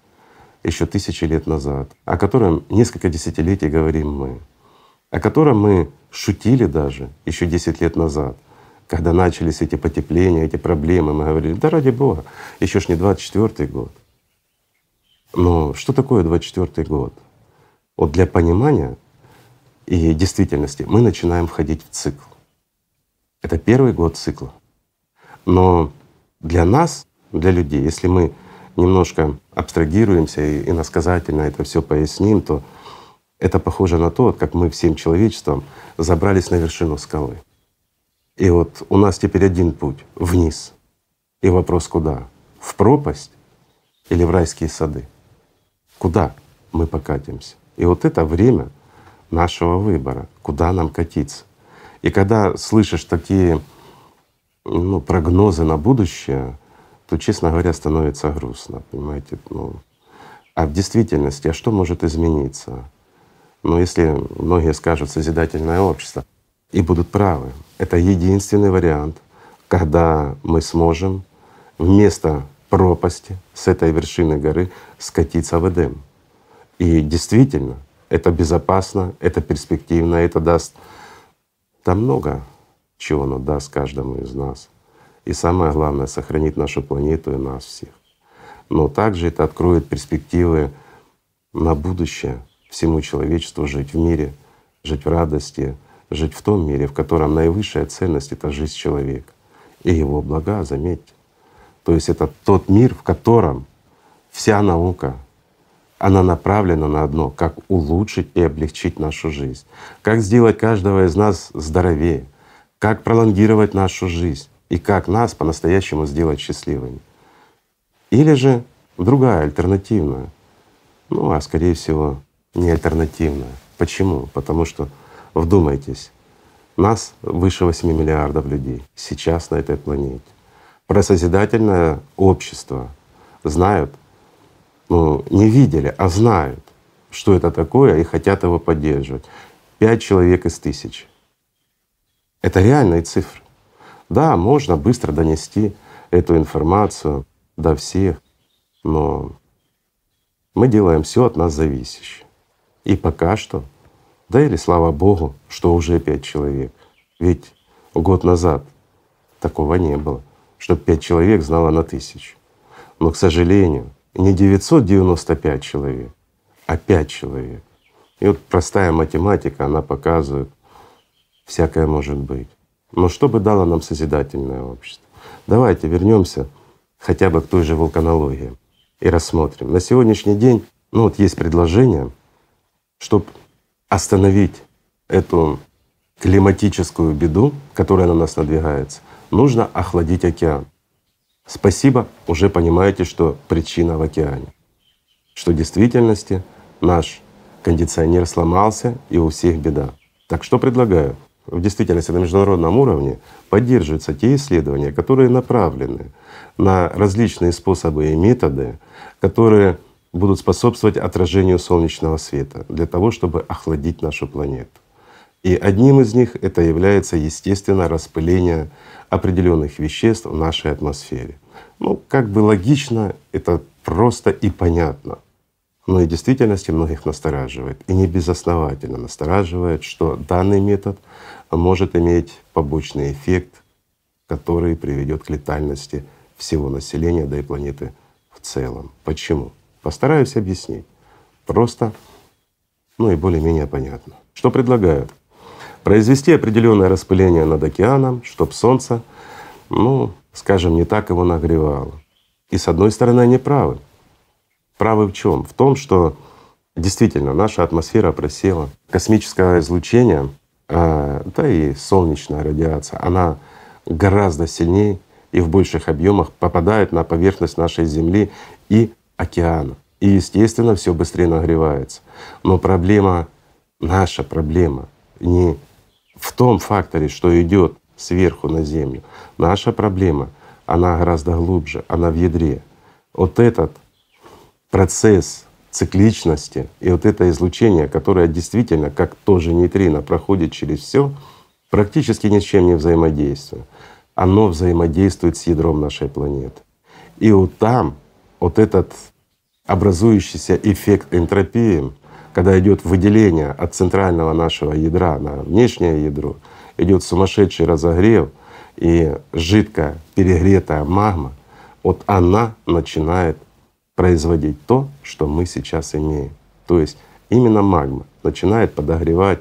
еще тысячи лет назад, о котором несколько десятилетий говорим мы, о котором мы шутили даже еще 10 лет назад, когда начались эти потепления, эти проблемы, мы говорили, да ради Бога, еще ж не 24 год. Но что такое 24 год? Вот для понимания и действительности мы начинаем входить в цикл. Это первый год цикла. Но для нас, для людей, если мы немножко абстрагируемся и иносказательно это все поясним, то это похоже на то, как мы всем человечеством забрались на вершину скалы. И вот у нас теперь один путь — вниз. И вопрос куда? В пропасть или в райские сады? Куда мы покатимся? И вот это время нашего выбора, куда нам катиться. И когда слышишь такие ну, прогнозы на будущее, то, честно говоря, становится грустно, понимаете? Ну, а в действительности, а что может измениться? Ну, если многие скажут созидательное общество и будут правы, это единственный вариант, когда мы сможем вместо пропасти с этой вершины горы скатиться в Эдем. И действительно, это безопасно, это перспективно, это даст там много чего оно даст каждому из нас. И самое главное — сохранит нашу планету и нас всех. Но также это откроет перспективы на будущее всему человечеству жить в мире, жить в радости, жить в том мире, в котором наивысшая ценность — это жизнь человека и его блага, заметьте. То есть это тот мир, в котором вся наука, она направлена на одно — как улучшить и облегчить нашу жизнь, как сделать каждого из нас здоровее, как пролонгировать нашу жизнь и как нас по-настоящему сделать счастливыми. Или же другая, альтернативная, ну а скорее всего не альтернативная. Почему? Потому что, вдумайтесь, нас выше 8 миллиардов людей сейчас на этой планете. Про созидательное общество знают ну, не видели, а знают, что это такое и хотят его поддерживать. Пять человек из тысячи. Это реальные цифры. Да, можно быстро донести эту информацию до всех, но мы делаем все от нас зависящее. И пока что, да или слава Богу, что уже пять человек. Ведь год назад такого не было, чтобы пять человек знало на тысячу. Но, к сожалению, не 995 человек, а пять человек. И вот простая математика, она показывает, всякое может быть. Но что бы дало нам созидательное общество? Давайте вернемся хотя бы к той же вулканологии и рассмотрим. На сегодняшний день, ну вот есть предложение, чтобы остановить эту климатическую беду, которая на нас надвигается, нужно охладить океан. Спасибо, уже понимаете, что причина в океане. Что в действительности наш кондиционер сломался и у всех беда. Так что предлагаю? В действительности на международном уровне поддерживаются те исследования, которые направлены на различные способы и методы, которые будут способствовать отражению солнечного света для того, чтобы охладить нашу планету. И одним из них это является, естественно, распыление определенных веществ в нашей атмосфере. Ну, как бы логично, это просто и понятно. Но и в действительности многих настораживает, и не безосновательно настораживает, что данный метод может иметь побочный эффект, который приведет к летальности всего населения, да и планеты в целом. Почему? Постараюсь объяснить. Просто, ну и более-менее понятно. Что предлагают? Произвести определенное распыление над океаном, чтобы Солнце, ну, скажем, не так его нагревало. И с одной стороны они правы. Правы в чем? В том, что действительно наша атмосфера просела. Космическое излучение, а, да и солнечная радиация, она гораздо сильнее и в больших объемах попадает на поверхность нашей Земли и океана. И естественно все быстрее нагревается. Но проблема, наша проблема не в том факторе, что идет сверху на Землю. Наша проблема, она гораздо глубже, она в ядре. Вот этот процесс цикличности и вот это излучение, которое действительно, как тоже нейтрино, проходит через все, практически ни с чем не взаимодействует. Оно взаимодействует с ядром нашей планеты. И вот там вот этот образующийся эффект энтропии, когда идет выделение от центрального нашего ядра на внешнее ядро, идет сумасшедший разогрев, и жидкая перегретая магма, вот она начинает производить то, что мы сейчас имеем. То есть именно магма начинает подогревать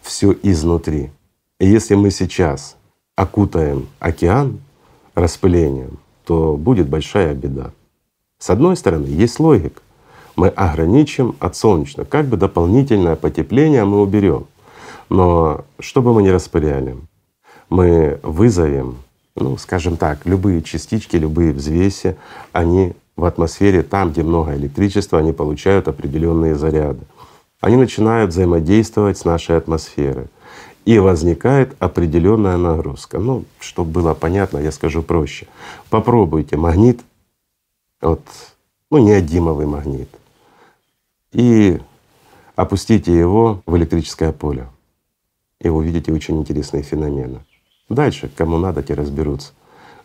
все изнутри. И если мы сейчас окутаем океан распылением, то будет большая беда. С одной стороны, есть логика. Мы ограничим от солнечного, как бы дополнительное потепление мы уберем. Но что бы мы ни распыляли, мы вызовем, ну, скажем так, любые частички, любые взвеси, они в атмосфере, там, где много электричества, они получают определенные заряды. Они начинают взаимодействовать с нашей атмосферой. И возникает определенная нагрузка. Ну, чтобы было понятно, я скажу проще. Попробуйте магнит, вот, ну, неодимовый магнит, и опустите его в электрическое поле. И вы увидите очень интересные феномены. Дальше, кому надо, те разберутся.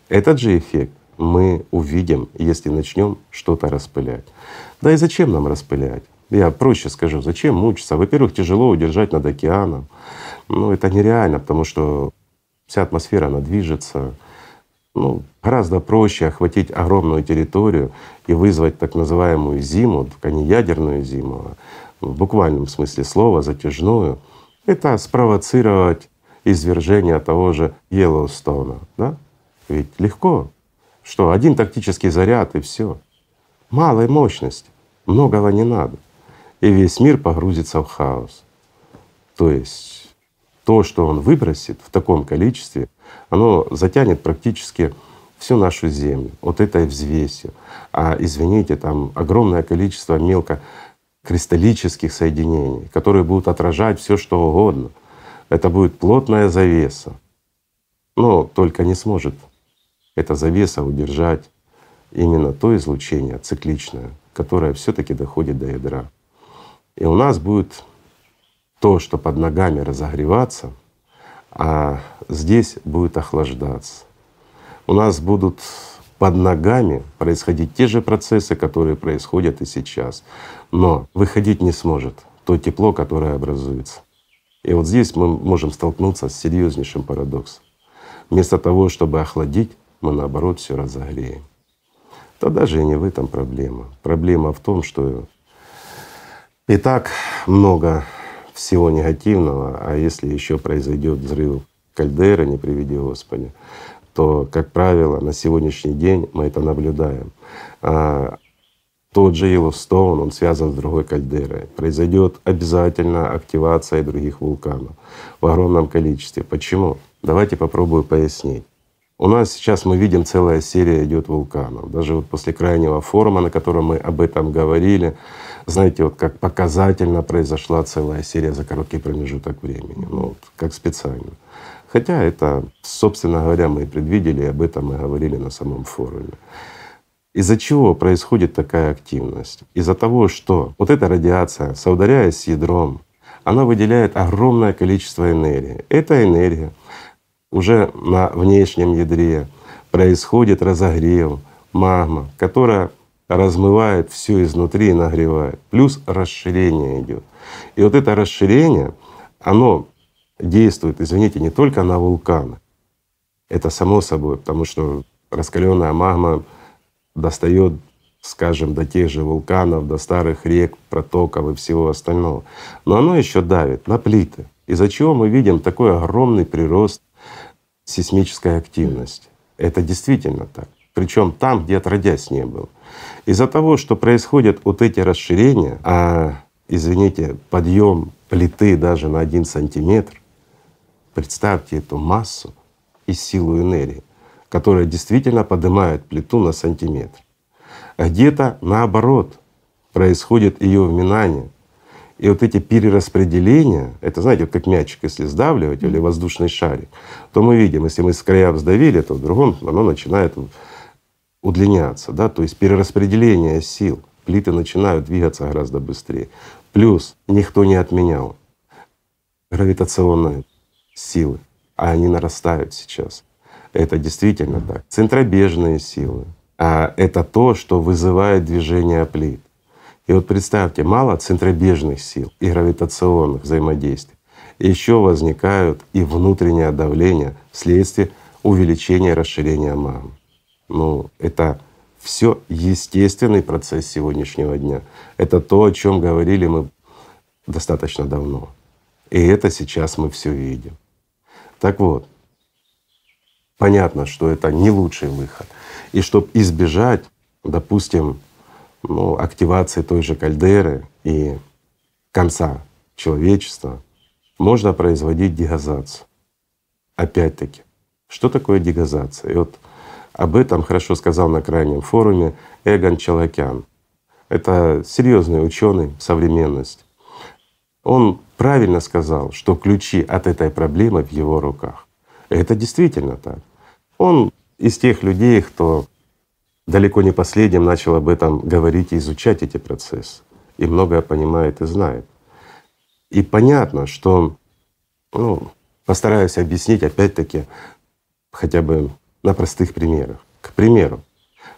Этот же эффект мы увидим, если начнем что-то распылять. Да и зачем нам распылять? Я проще скажу, зачем мучиться? Во-первых, тяжело удержать над океаном. Ну, это нереально, потому что вся атмосфера, она движется. Ну, гораздо проще охватить огромную территорию и вызвать так называемую зиму, только не ядерную зиму, а в буквальном смысле слова, затяжную. Это спровоцировать извержение того же Йеллоустона. Да? Ведь легко что один тактический заряд и все. Малой мощности, многого не надо. И весь мир погрузится в хаос. То есть то, что он выбросит в таком количестве, оно затянет практически всю нашу Землю вот этой взвесью. А извините, там огромное количество мелкокристаллических соединений, которые будут отражать все, что угодно. Это будет плотная завеса. Но только не сможет эта завеса удержать именно то излучение цикличное, которое все таки доходит до ядра. И у нас будет то, что под ногами разогреваться, а здесь будет охлаждаться. У нас будут под ногами происходить те же процессы, которые происходят и сейчас. Но выходить не сможет то тепло, которое образуется. И вот здесь мы можем столкнуться с серьезнейшим парадоксом. Вместо того, чтобы охладить, мы наоборот все разогреем. То даже и не в этом проблема. Проблема в том, что и так много всего негативного, а если еще произойдет взрыв кальдеры, не приведи Господи, то, как правило, на сегодняшний день мы это наблюдаем. А тот же Йеллоустоун, он связан с другой кальдерой. Произойдет обязательно активация других вулканов в огромном количестве. Почему? Давайте попробую пояснить. У нас сейчас мы видим целая серия идет вулканов. Даже вот после крайнего форума, на котором мы об этом говорили, знаете, вот как показательно произошла целая серия за короткий промежуток времени, ну вот как специально. Хотя это, собственно говоря, мы и предвидели, и об этом мы говорили на самом форуме. Из-за чего происходит такая активность? Из-за того, что вот эта радиация, соударяясь с ядром, она выделяет огромное количество энергии. Эта энергия уже на внешнем ядре происходит разогрев, магма, которая размывает все изнутри и нагревает. Плюс расширение идет. И вот это расширение, оно действует, извините, не только на вулканы. Это само собой, потому что раскаленная магма достает, скажем, до тех же вулканов, до старых рек, протоков и всего остального. Но оно еще давит на плиты, из-за чего мы видим такой огромный прирост сейсмической активности. Это действительно так. Причем там, где отродясь не было. Из-за того, что происходят вот эти расширения, а, извините, подъем плиты даже на один сантиметр, представьте эту массу и силу энергии, которая действительно поднимает плиту на сантиметр. А где-то наоборот происходит ее вминание — и вот эти перераспределения, это знаете, как мячик, если сдавливать или воздушный шарик, то мы видим, если мы с края вздавили, то в другом оно начинает удлиняться. Да? То есть перераспределение сил, плиты начинают двигаться гораздо быстрее. Плюс никто не отменял гравитационные силы, а они нарастают сейчас. Это действительно так. Центробежные силы. А это то, что вызывает движение плит. И вот представьте, мало центробежных сил и гравитационных взаимодействий. Еще возникают и внутреннее давление вследствие увеличения расширения магмы. Ну, это все естественный процесс сегодняшнего дня. Это то, о чем говорили мы достаточно давно. И это сейчас мы все видим. Так вот, понятно, что это не лучший выход. И чтобы избежать, допустим, ну, активации той же кальдеры и конца человечества можно производить дегазацию. Опять-таки, что такое дегазация? И вот об этом хорошо сказал на крайнем форуме Эгон Чалакян. Это серьезный ученый современности. Он правильно сказал, что ключи от этой проблемы в его руках. Это действительно так. Он из тех людей, кто далеко не последним начал об этом говорить и изучать эти процессы, и многое понимает и знает. И понятно, что, ну, постараюсь объяснить опять-таки хотя бы на простых примерах. К примеру,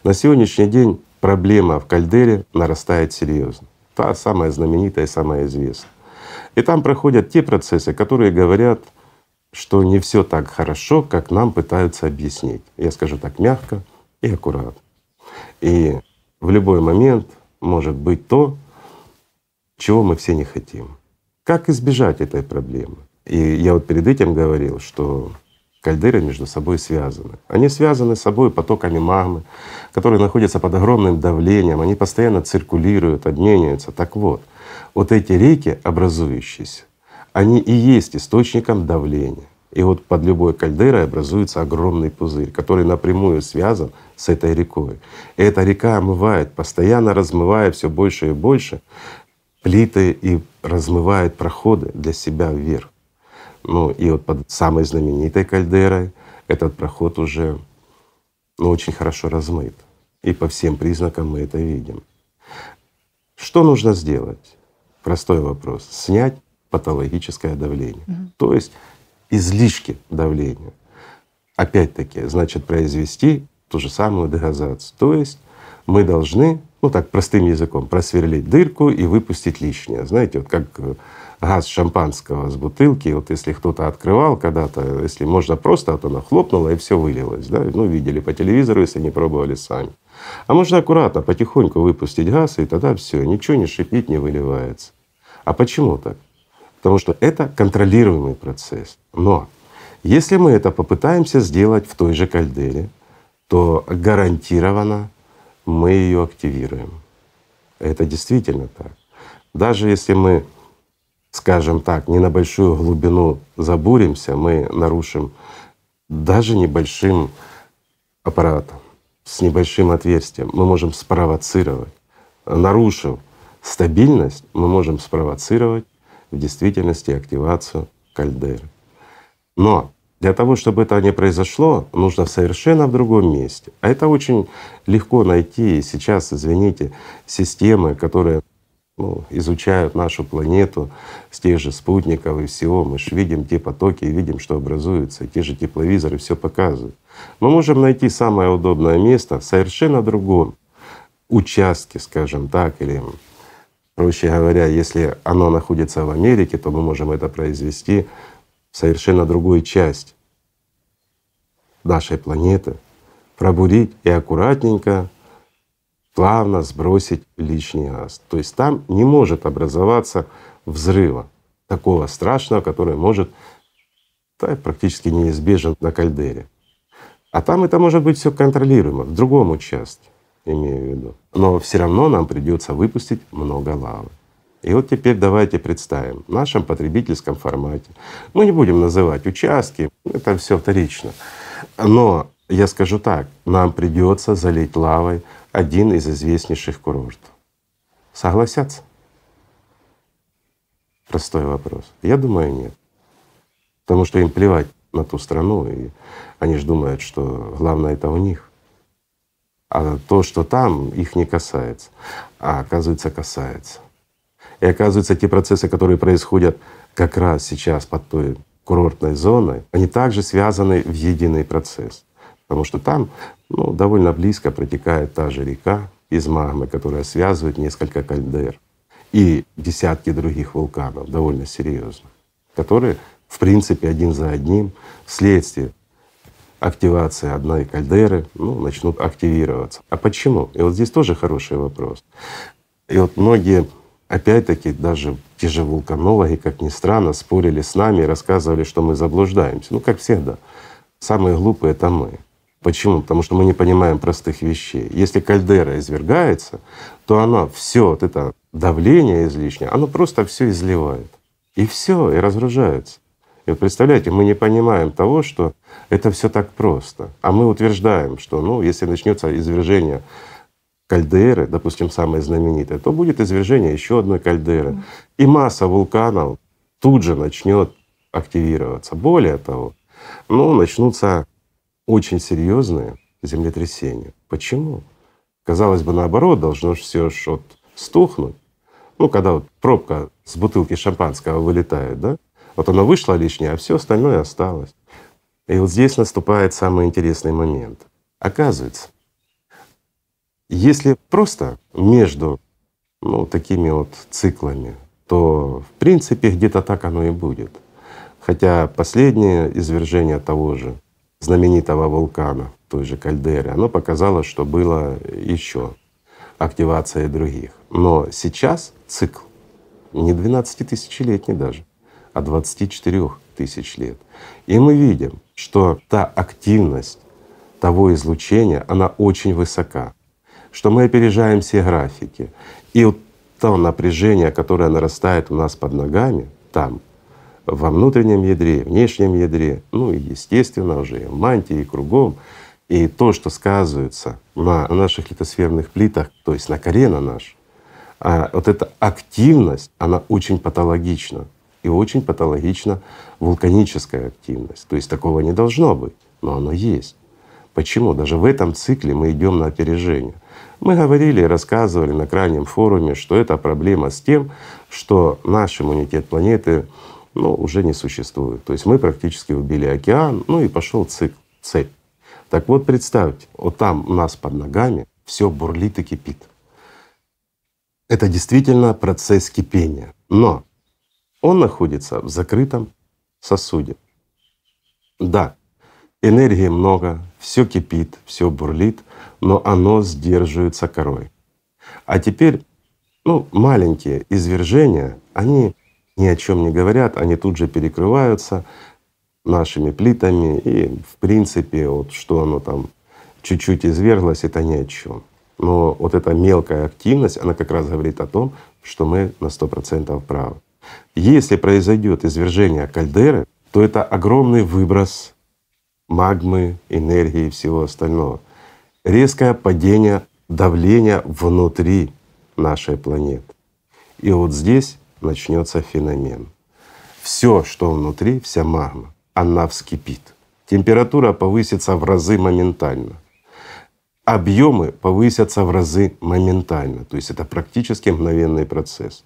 на сегодняшний день проблема в кальдере нарастает серьезно. Та самая знаменитая, самая известная. И там проходят те процессы, которые говорят, что не все так хорошо, как нам пытаются объяснить. Я скажу так мягко и аккуратно. И в любой момент может быть то, чего мы все не хотим. Как избежать этой проблемы? И я вот перед этим говорил, что кальдеры между собой связаны. Они связаны с собой потоками магмы, которые находятся под огромным давлением, они постоянно циркулируют, обмениваются. Так вот, вот эти реки, образующиеся, они и есть источником давления. И вот под любой кальдерой образуется огромный пузырь, который напрямую связан с этой рекой. И эта река омывает, постоянно размывая все больше и больше плиты и размывает проходы для себя вверх. Ну и вот под самой знаменитой кальдерой этот проход уже ну, очень хорошо размыт. И по всем признакам мы это видим. Что нужно сделать? Простой вопрос. Снять патологическое давление. Угу. То есть излишки давления. Опять-таки, значит произвести ту же самую дегазацию. То есть мы должны, ну так простым языком, просверлить дырку и выпустить лишнее. Знаете, вот как э, газ шампанского с бутылки, вот если кто-то открывал когда-то, если можно просто, вот она хлопнула и все вылилось, да, ну видели по телевизору, если не пробовали сами. А можно аккуратно, потихоньку выпустить газ, и тогда все, ничего не шипит, не выливается. А почему так? Потому что это контролируемый процесс. Но если мы это попытаемся сделать в той же кальдере, то гарантированно мы ее активируем. Это действительно так. Даже если мы скажем так, не на большую глубину забуримся, мы нарушим даже небольшим аппаратом, с небольшим отверстием, мы можем спровоцировать. Нарушив стабильность, мы можем спровоцировать в действительности активацию кальдеры. Но для того, чтобы это не произошло, нужно совершенно в другом месте. А это очень легко найти. И сейчас, извините, системы, которые ну, изучают нашу планету с тех же спутников и всего. Мы же видим те потоки видим, что образуется. Те же тепловизоры все показывают. Мы можем найти самое удобное место в совершенно другом участке, скажем так, или проще говоря, если оно находится в Америке, то мы можем это произвести в совершенно другой части нашей планеты, пробурить и аккуратненько плавно сбросить лишний газ. То есть там не может образоваться взрыва такого страшного, который может да, практически неизбежен на кальдере. А там это может быть все контролируемо в другом участке, имею в виду. Но все равно нам придется выпустить много лавы. И вот теперь давайте представим в нашем потребительском формате. Мы не будем называть участки, это все вторично. Но я скажу так, нам придется залить лавой один из известнейших курортов. Согласятся? Простой вопрос. Я думаю, нет. Потому что им плевать на ту страну, и они же думают, что главное это у них. А то, что там, их не касается. А оказывается, касается. И оказывается, те процессы, которые происходят как раз сейчас под той курортной зоной, они также связаны в единый процесс. Потому что там ну, довольно близко протекает та же река из магмы, которая связывает несколько кальдер и десятки других вулканов, довольно серьезно, которые в принципе один за одним вследствие активации одной кальдеры ну, начнут активироваться. А почему? И вот здесь тоже хороший вопрос. И вот многие опять-таки даже те же вулканологи, как ни странно, спорили с нами и рассказывали, что мы заблуждаемся. Ну, как всегда. Самые глупые — это мы. Почему? Потому что мы не понимаем простых вещей. Если кальдера извергается, то она все вот это давление излишнее, оно просто все изливает. И все, и разгружается. И вот представляете, мы не понимаем того, что это все так просто. А мы утверждаем, что ну, если начнется извержение кальдеры, допустим, самое знаменитое, то будет извержение еще одной кальдеры. И масса вулканов тут же начнет активироваться. Более того, ну, начнутся очень серьезные землетрясения. Почему? Казалось бы, наоборот, должно все вот стухнуть. Ну, когда вот пробка с бутылки шампанского вылетает, да? Вот она вышла лишнее, а все остальное осталось. И вот здесь наступает самый интересный момент. Оказывается, если просто между ну, такими вот циклами, то в принципе где-то так оно и будет. Хотя последнее извержение того же знаменитого вулкана, той же кальдеры, оно показало, что было еще активация других. Но сейчас цикл не 12 тысячелетний даже, а 24 тысяч лет. И мы видим, что та активность того излучения, она очень высока, что мы опережаем все графики. И вот то напряжение, которое нарастает у нас под ногами, там, во внутреннем ядре, внешнем ядре, ну и естественно уже и в мантии, и кругом. И то, что сказывается на наших литосферных плитах, то есть на коре на наш, а вот эта активность, она очень патологична. И очень патологична вулканическая активность. То есть такого не должно быть, но оно есть. Почему? Даже в этом цикле мы идем на опережение. Мы говорили и рассказывали на крайнем форуме, что это проблема с тем, что наш иммунитет планеты ну, уже не существует. То есть мы практически убили океан, ну и пошел цикл, цель. Так вот представьте, вот там у нас под ногами все бурлит и кипит. Это действительно процесс кипения. Но он находится в закрытом сосуде. Да, энергии много, все кипит, все бурлит, но оно сдерживается корой. А теперь, ну, маленькие извержения, они ни о чем не говорят, они тут же перекрываются нашими плитами, и в принципе, вот что оно там чуть-чуть изверглось, это ни о чем. Но вот эта мелкая активность, она как раз говорит о том, что мы на сто процентов правы. Если произойдет извержение кальдеры, то это огромный выброс магмы, энергии и всего остального. Резкое падение давления внутри нашей планеты. И вот здесь начнется феномен. Все, что внутри, вся магма, она вскипит. Температура повысится в разы моментально. Объемы повысятся в разы моментально. То есть это практически мгновенный процесс.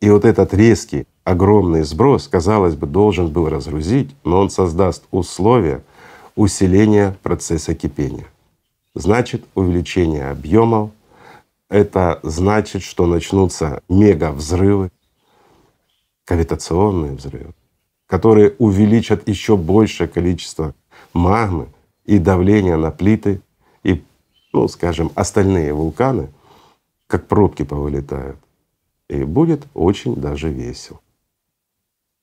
И вот этот резкий, огромный сброс, казалось бы, должен был разгрузить, но он создаст условия усиления процесса кипения. Значит, увеличение объемов, это значит, что начнутся мега взрывы, кавитационные взрывы, которые увеличат еще большее количество магмы и давление на плиты, и, ну, скажем, остальные вулканы, как пробки повылетают. И будет очень даже весело.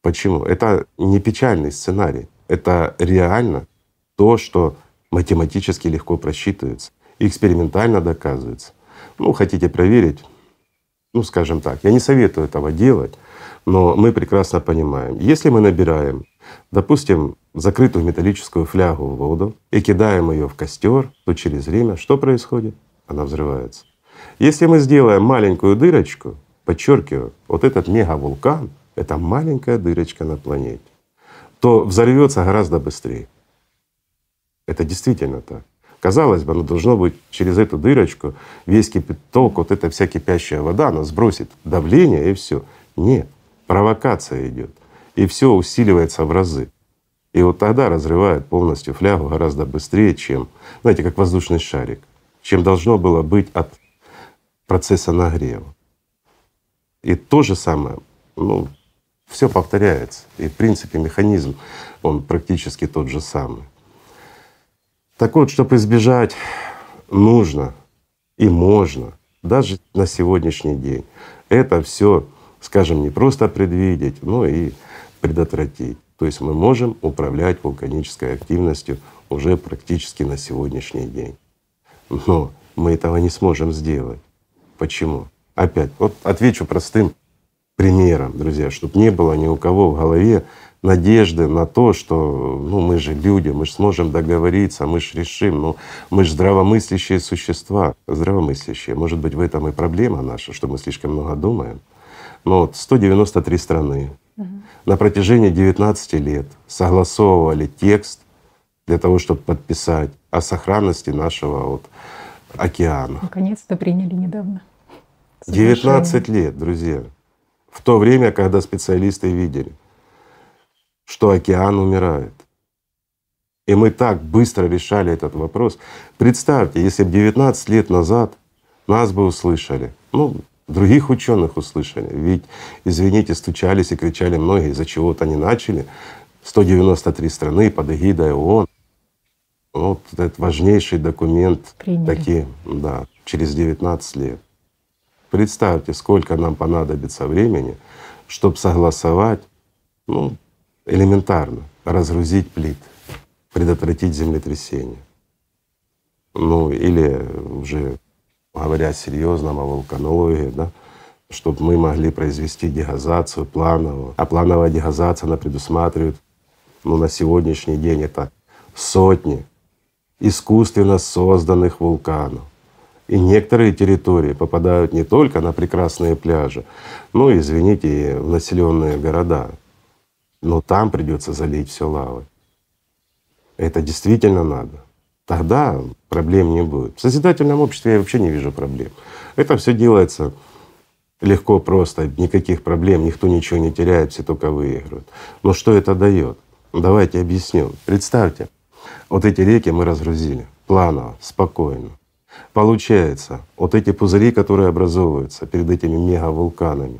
Почему? Это не печальный сценарий, это реально то, что математически легко просчитывается, экспериментально доказывается. Ну, хотите проверить, ну, скажем так, я не советую этого делать, но мы прекрасно понимаем, если мы набираем, допустим, закрытую металлическую флягу в воду и кидаем ее в костер, то через время что происходит? Она взрывается. Если мы сделаем маленькую дырочку, подчеркиваю, вот этот мегавулкан — это маленькая дырочка на планете, то взорвется гораздо быстрее. Это действительно так. Казалось бы, оно должно быть через эту дырочку весь кипяток, вот эта вся кипящая вода, она сбросит давление и все. Нет, провокация идет. И все усиливается в разы. И вот тогда разрывает полностью флягу гораздо быстрее, чем, знаете, как воздушный шарик, чем должно было быть от процесса нагрева. И то же самое, ну, все повторяется. И в принципе механизм, он практически тот же самый. Так вот, чтобы избежать, нужно и можно даже на сегодняшний день это все, скажем, не просто предвидеть, но и предотвратить. То есть мы можем управлять вулканической активностью уже практически на сегодняшний день. Но мы этого не сможем сделать. Почему? Опять, вот отвечу простым примером, друзья, чтобы не было ни у кого в голове надежды на то, что ну, мы же люди, мы же сможем договориться, мы же решим, ну мы же здравомыслящие существа, здравомыслящие. Может быть, в этом и проблема наша, что мы слишком много думаем. Но вот 193 страны угу. на протяжении 19 лет согласовывали текст для того, чтобы подписать о сохранности нашего вот океана. Наконец-то приняли недавно. 19 лет, друзья. В то время, когда специалисты видели — что океан умирает. И мы так быстро решали этот вопрос. Представьте, если бы 19 лет назад нас бы услышали, ну, других ученых услышали. Ведь, извините, стучались и кричали многие, из-за чего-то они начали. 193 страны под эгидой ООН. Вот этот важнейший документ Приняли. такие, да, через 19 лет. Представьте, сколько нам понадобится времени, чтобы согласовать ну, элементарно разгрузить плит, предотвратить землетрясение. Ну или уже говоря серьезно о вулканологии, да, чтобы мы могли произвести дегазацию плановую. А плановая дегазация, она предусматривает, ну на сегодняшний день это сотни искусственно созданных вулканов. И некоторые территории попадают не только на прекрасные пляжи, но, извините, и в населенные города но там придется залить все лавой. Это действительно надо. Тогда проблем не будет. В созидательном обществе я вообще не вижу проблем. Это все делается легко, просто, никаких проблем, никто ничего не теряет, все только выигрывают. Но что это дает? Давайте объясню. Представьте, вот эти реки мы разгрузили планово, спокойно. Получается, вот эти пузыри, которые образовываются перед этими мегавулканами,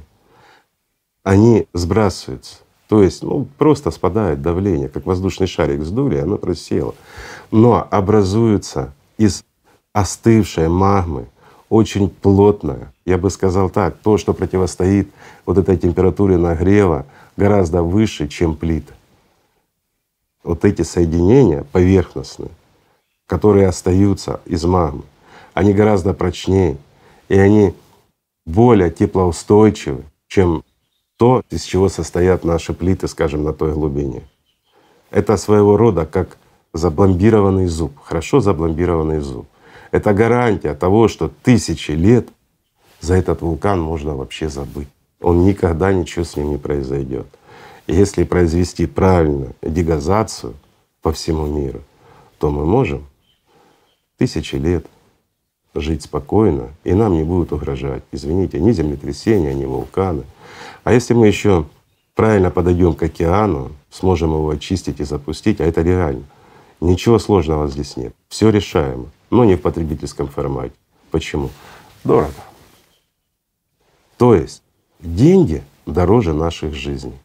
они сбрасываются. То есть, ну, просто спадает давление, как воздушный шарик сдули, оно просело. Но образуется из остывшей магмы, очень плотная, я бы сказал так, то, что противостоит вот этой температуре нагрева, гораздо выше, чем плита. Вот эти соединения поверхностные, которые остаются из магмы, они гораздо прочнее, и они более теплоустойчивы, чем то, из чего состоят наши плиты, скажем, на той глубине. Это своего рода как забломбированный зуб, хорошо забломбированный зуб. Это гарантия того, что тысячи лет за этот вулкан можно вообще забыть. Он никогда ничего с ним не произойдет. Если произвести правильно дегазацию по всему миру, то мы можем тысячи лет жить спокойно, и нам не будут угрожать, извините, ни землетрясения, ни вулканы. А если мы еще правильно подойдем к океану, сможем его очистить и запустить, а это реально. Ничего сложного здесь нет. Все решаемо, но не в потребительском формате. Почему? Дорого. То есть деньги дороже наших жизней.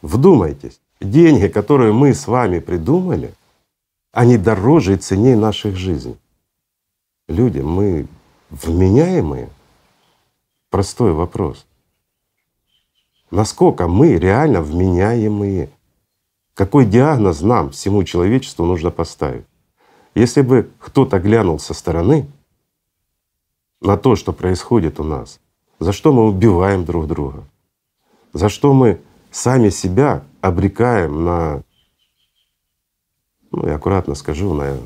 Вдумайтесь, деньги, которые мы с вами придумали, они дороже и ценнее наших жизней. Люди, мы вменяемые? Простой вопрос. Насколько мы реально вменяемые? Какой диагноз нам, всему человечеству, нужно поставить? Если бы кто-то глянул со стороны на то, что происходит у нас, за что мы убиваем друг друга, за что мы сами себя обрекаем на, ну я аккуратно скажу, на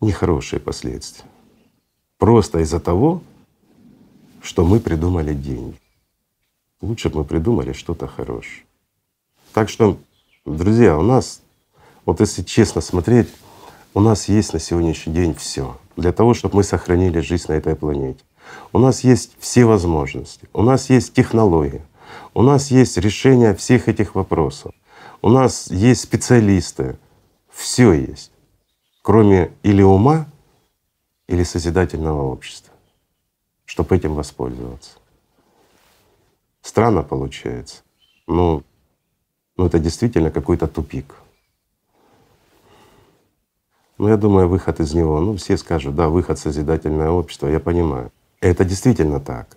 нехорошие последствия. Просто из-за того, что мы придумали деньги. Лучше бы мы придумали что-то хорошее. Так что, друзья, у нас, вот если честно смотреть, у нас есть на сегодняшний день все для того, чтобы мы сохранили жизнь на этой планете. У нас есть все возможности, у нас есть технологии, у нас есть решение всех этих вопросов, у нас есть специалисты, все есть кроме или ума, или созидательного общества, чтобы этим воспользоваться. Странно получается. Ну, ну это действительно какой-то тупик. Ну, я думаю, выход из него, ну, все скажут, да, выход созидательное общество, я понимаю. Это действительно так.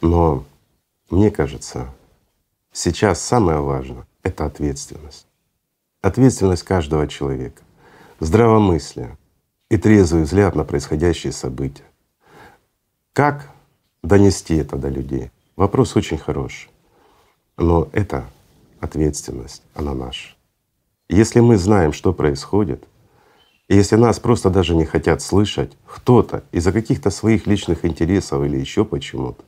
Но мне кажется, сейчас самое важное — это ответственность. Ответственность каждого человека здравомыслие и трезвый взгляд на происходящие события. Как донести это до людей? Вопрос очень хороший. Но это ответственность, она наша. Если мы знаем, что происходит, и если нас просто даже не хотят слышать, кто-то из-за каких-то своих личных интересов или еще почему-то,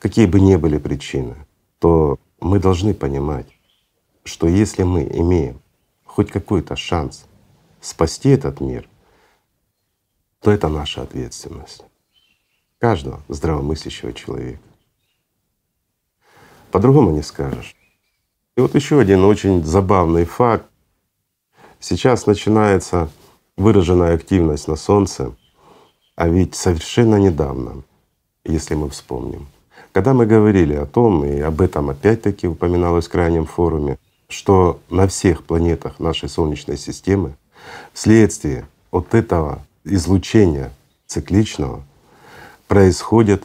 какие бы ни были причины, то мы должны понимать, что если мы имеем хоть какой-то шанс спасти этот мир, то это наша ответственность. Каждого здравомыслящего человека. По-другому не скажешь. И вот еще один очень забавный факт. Сейчас начинается выраженная активность на Солнце, а ведь совершенно недавно, если мы вспомним, когда мы говорили о том, и об этом опять-таки упоминалось в крайнем форуме, что на всех планетах нашей Солнечной системы Вследствие от этого излучения цикличного происходят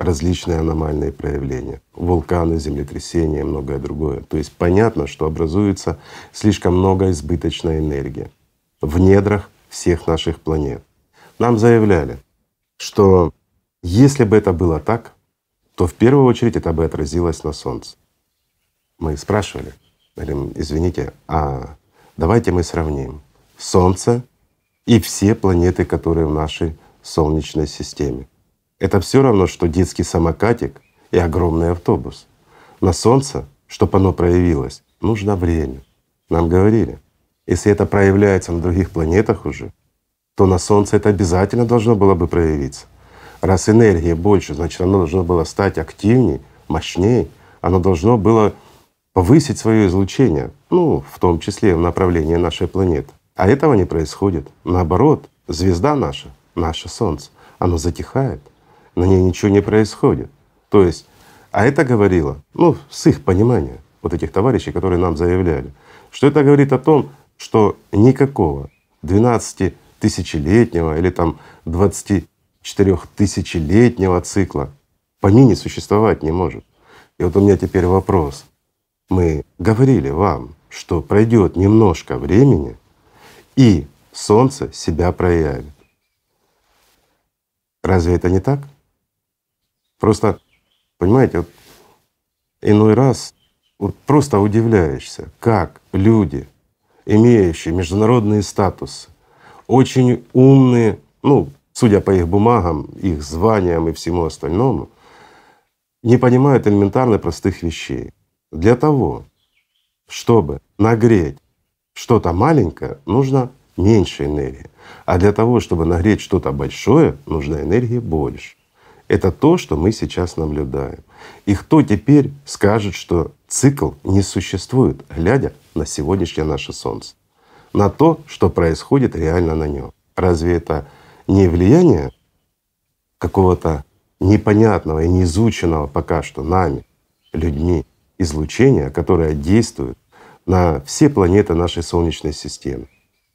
различные аномальные проявления, вулканы, землетрясения и многое другое. То есть понятно, что образуется слишком много избыточной энергии в недрах всех наших планет. Нам заявляли, что если бы это было так, то в первую очередь это бы отразилось на Солнце. Мы спрашивали, говорим, извините, а давайте мы сравним Солнце и все планеты, которые в нашей Солнечной системе. Это все равно, что детский самокатик и огромный автобус. На Солнце, чтобы оно проявилось, нужно время. Нам говорили, если это проявляется на других планетах уже, то на Солнце это обязательно должно было бы проявиться. Раз энергии больше, значит, оно должно было стать активнее, мощнее, оно должно было повысить свое излучение, ну, в том числе в направлении нашей планеты. А этого не происходит. Наоборот, звезда наша, наше Солнце, оно затихает, на ней ничего не происходит. То есть, а это говорило, ну, с их понимания, вот этих товарищей, которые нам заявляли, что это говорит о том, что никакого 12 тысячелетнего или там 24 тысячелетнего цикла помине существовать не может. И вот у меня теперь вопрос. Мы говорили вам, что пройдет немножко времени, и Солнце себя проявит. Разве это не так? Просто, понимаете, вот иной раз вот просто удивляешься, как люди, имеющие международные статусы, очень умные, ну, судя по их бумагам, их званиям и всему остальному, не понимают элементарно простых вещей. Для того, чтобы нагреть что-то маленькое, нужно меньше энергии. А для того, чтобы нагреть что-то большое, нужна энергия больше. Это то, что мы сейчас наблюдаем. И кто теперь скажет, что цикл не существует, глядя на сегодняшнее наше Солнце, на то, что происходит реально на нем? Разве это не влияние какого-то непонятного и неизученного пока что нами, людьми, излучения, которое действует на все планеты нашей Солнечной системы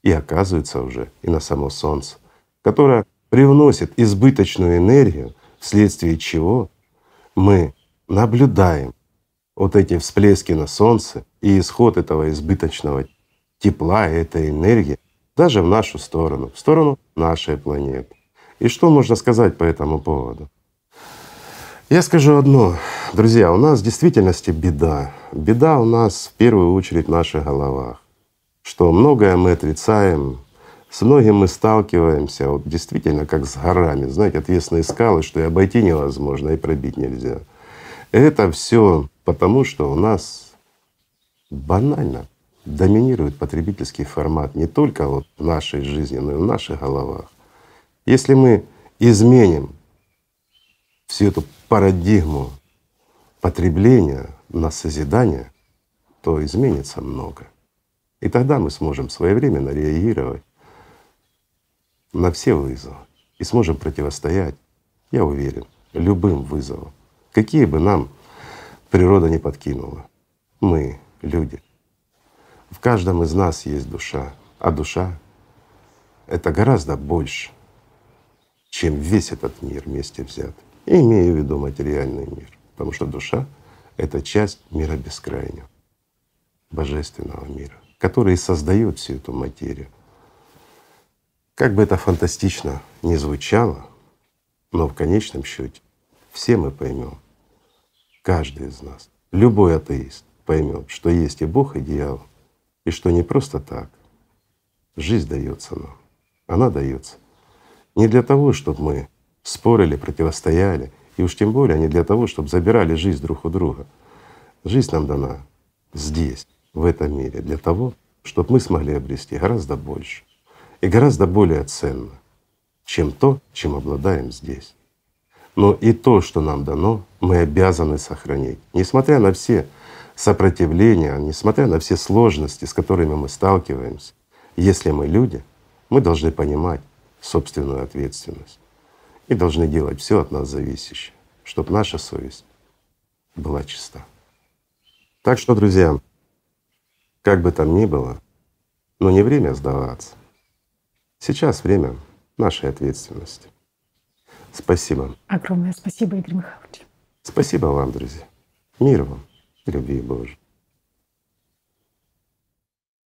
и оказывается уже и на само Солнце, которое привносит избыточную энергию, вследствие чего мы наблюдаем вот эти всплески на Солнце и исход этого избыточного тепла этой энергии даже в нашу сторону, в сторону нашей планеты. И что можно сказать по этому поводу? Я скажу одно, друзья, у нас в действительности беда. Беда у нас в первую очередь в наших головах что многое мы отрицаем, с многим мы сталкиваемся, вот действительно как с горами, знаете, отвесные скалы, что и обойти невозможно, и пробить нельзя. Это все потому, что у нас банально доминирует потребительский формат не только вот в нашей жизни, но и в наших головах. Если мы изменим всю эту парадигму потребления на созидание, то изменится много. И тогда мы сможем своевременно реагировать на все вызовы и сможем противостоять, я уверен, любым вызовам, какие бы нам природа не подкинула. Мы — люди. В каждом из нас есть душа, а душа — это гораздо больше, чем весь этот мир вместе взят. И имею в виду материальный мир, потому что душа — это часть мира бескрайнего, божественного мира который создает всю эту материю. Как бы это фантастично ни звучало, но в конечном счете все мы поймем, каждый из нас, любой атеист поймет, что есть и Бог, и дьявол, и что не просто так. Жизнь дается нам. Она дается не для того, чтобы мы спорили, противостояли, и уж тем более не для того, чтобы забирали жизнь друг у друга. Жизнь нам дана здесь, в этом мире для того, чтобы мы смогли обрести гораздо больше и гораздо более ценно, чем то, чем обладаем здесь. Но и то, что нам дано, мы обязаны сохранить, несмотря на все сопротивления, несмотря на все сложности, с которыми мы сталкиваемся. Если мы люди, мы должны понимать собственную ответственность и должны делать все от нас зависящее, чтобы наша совесть была чиста. Так что, друзья, как бы там ни было, но не время сдаваться. Сейчас время нашей ответственности. Спасибо. Огромное спасибо, Игорь Михайлович. Спасибо вам, друзья. Мира вам и любви Божьей.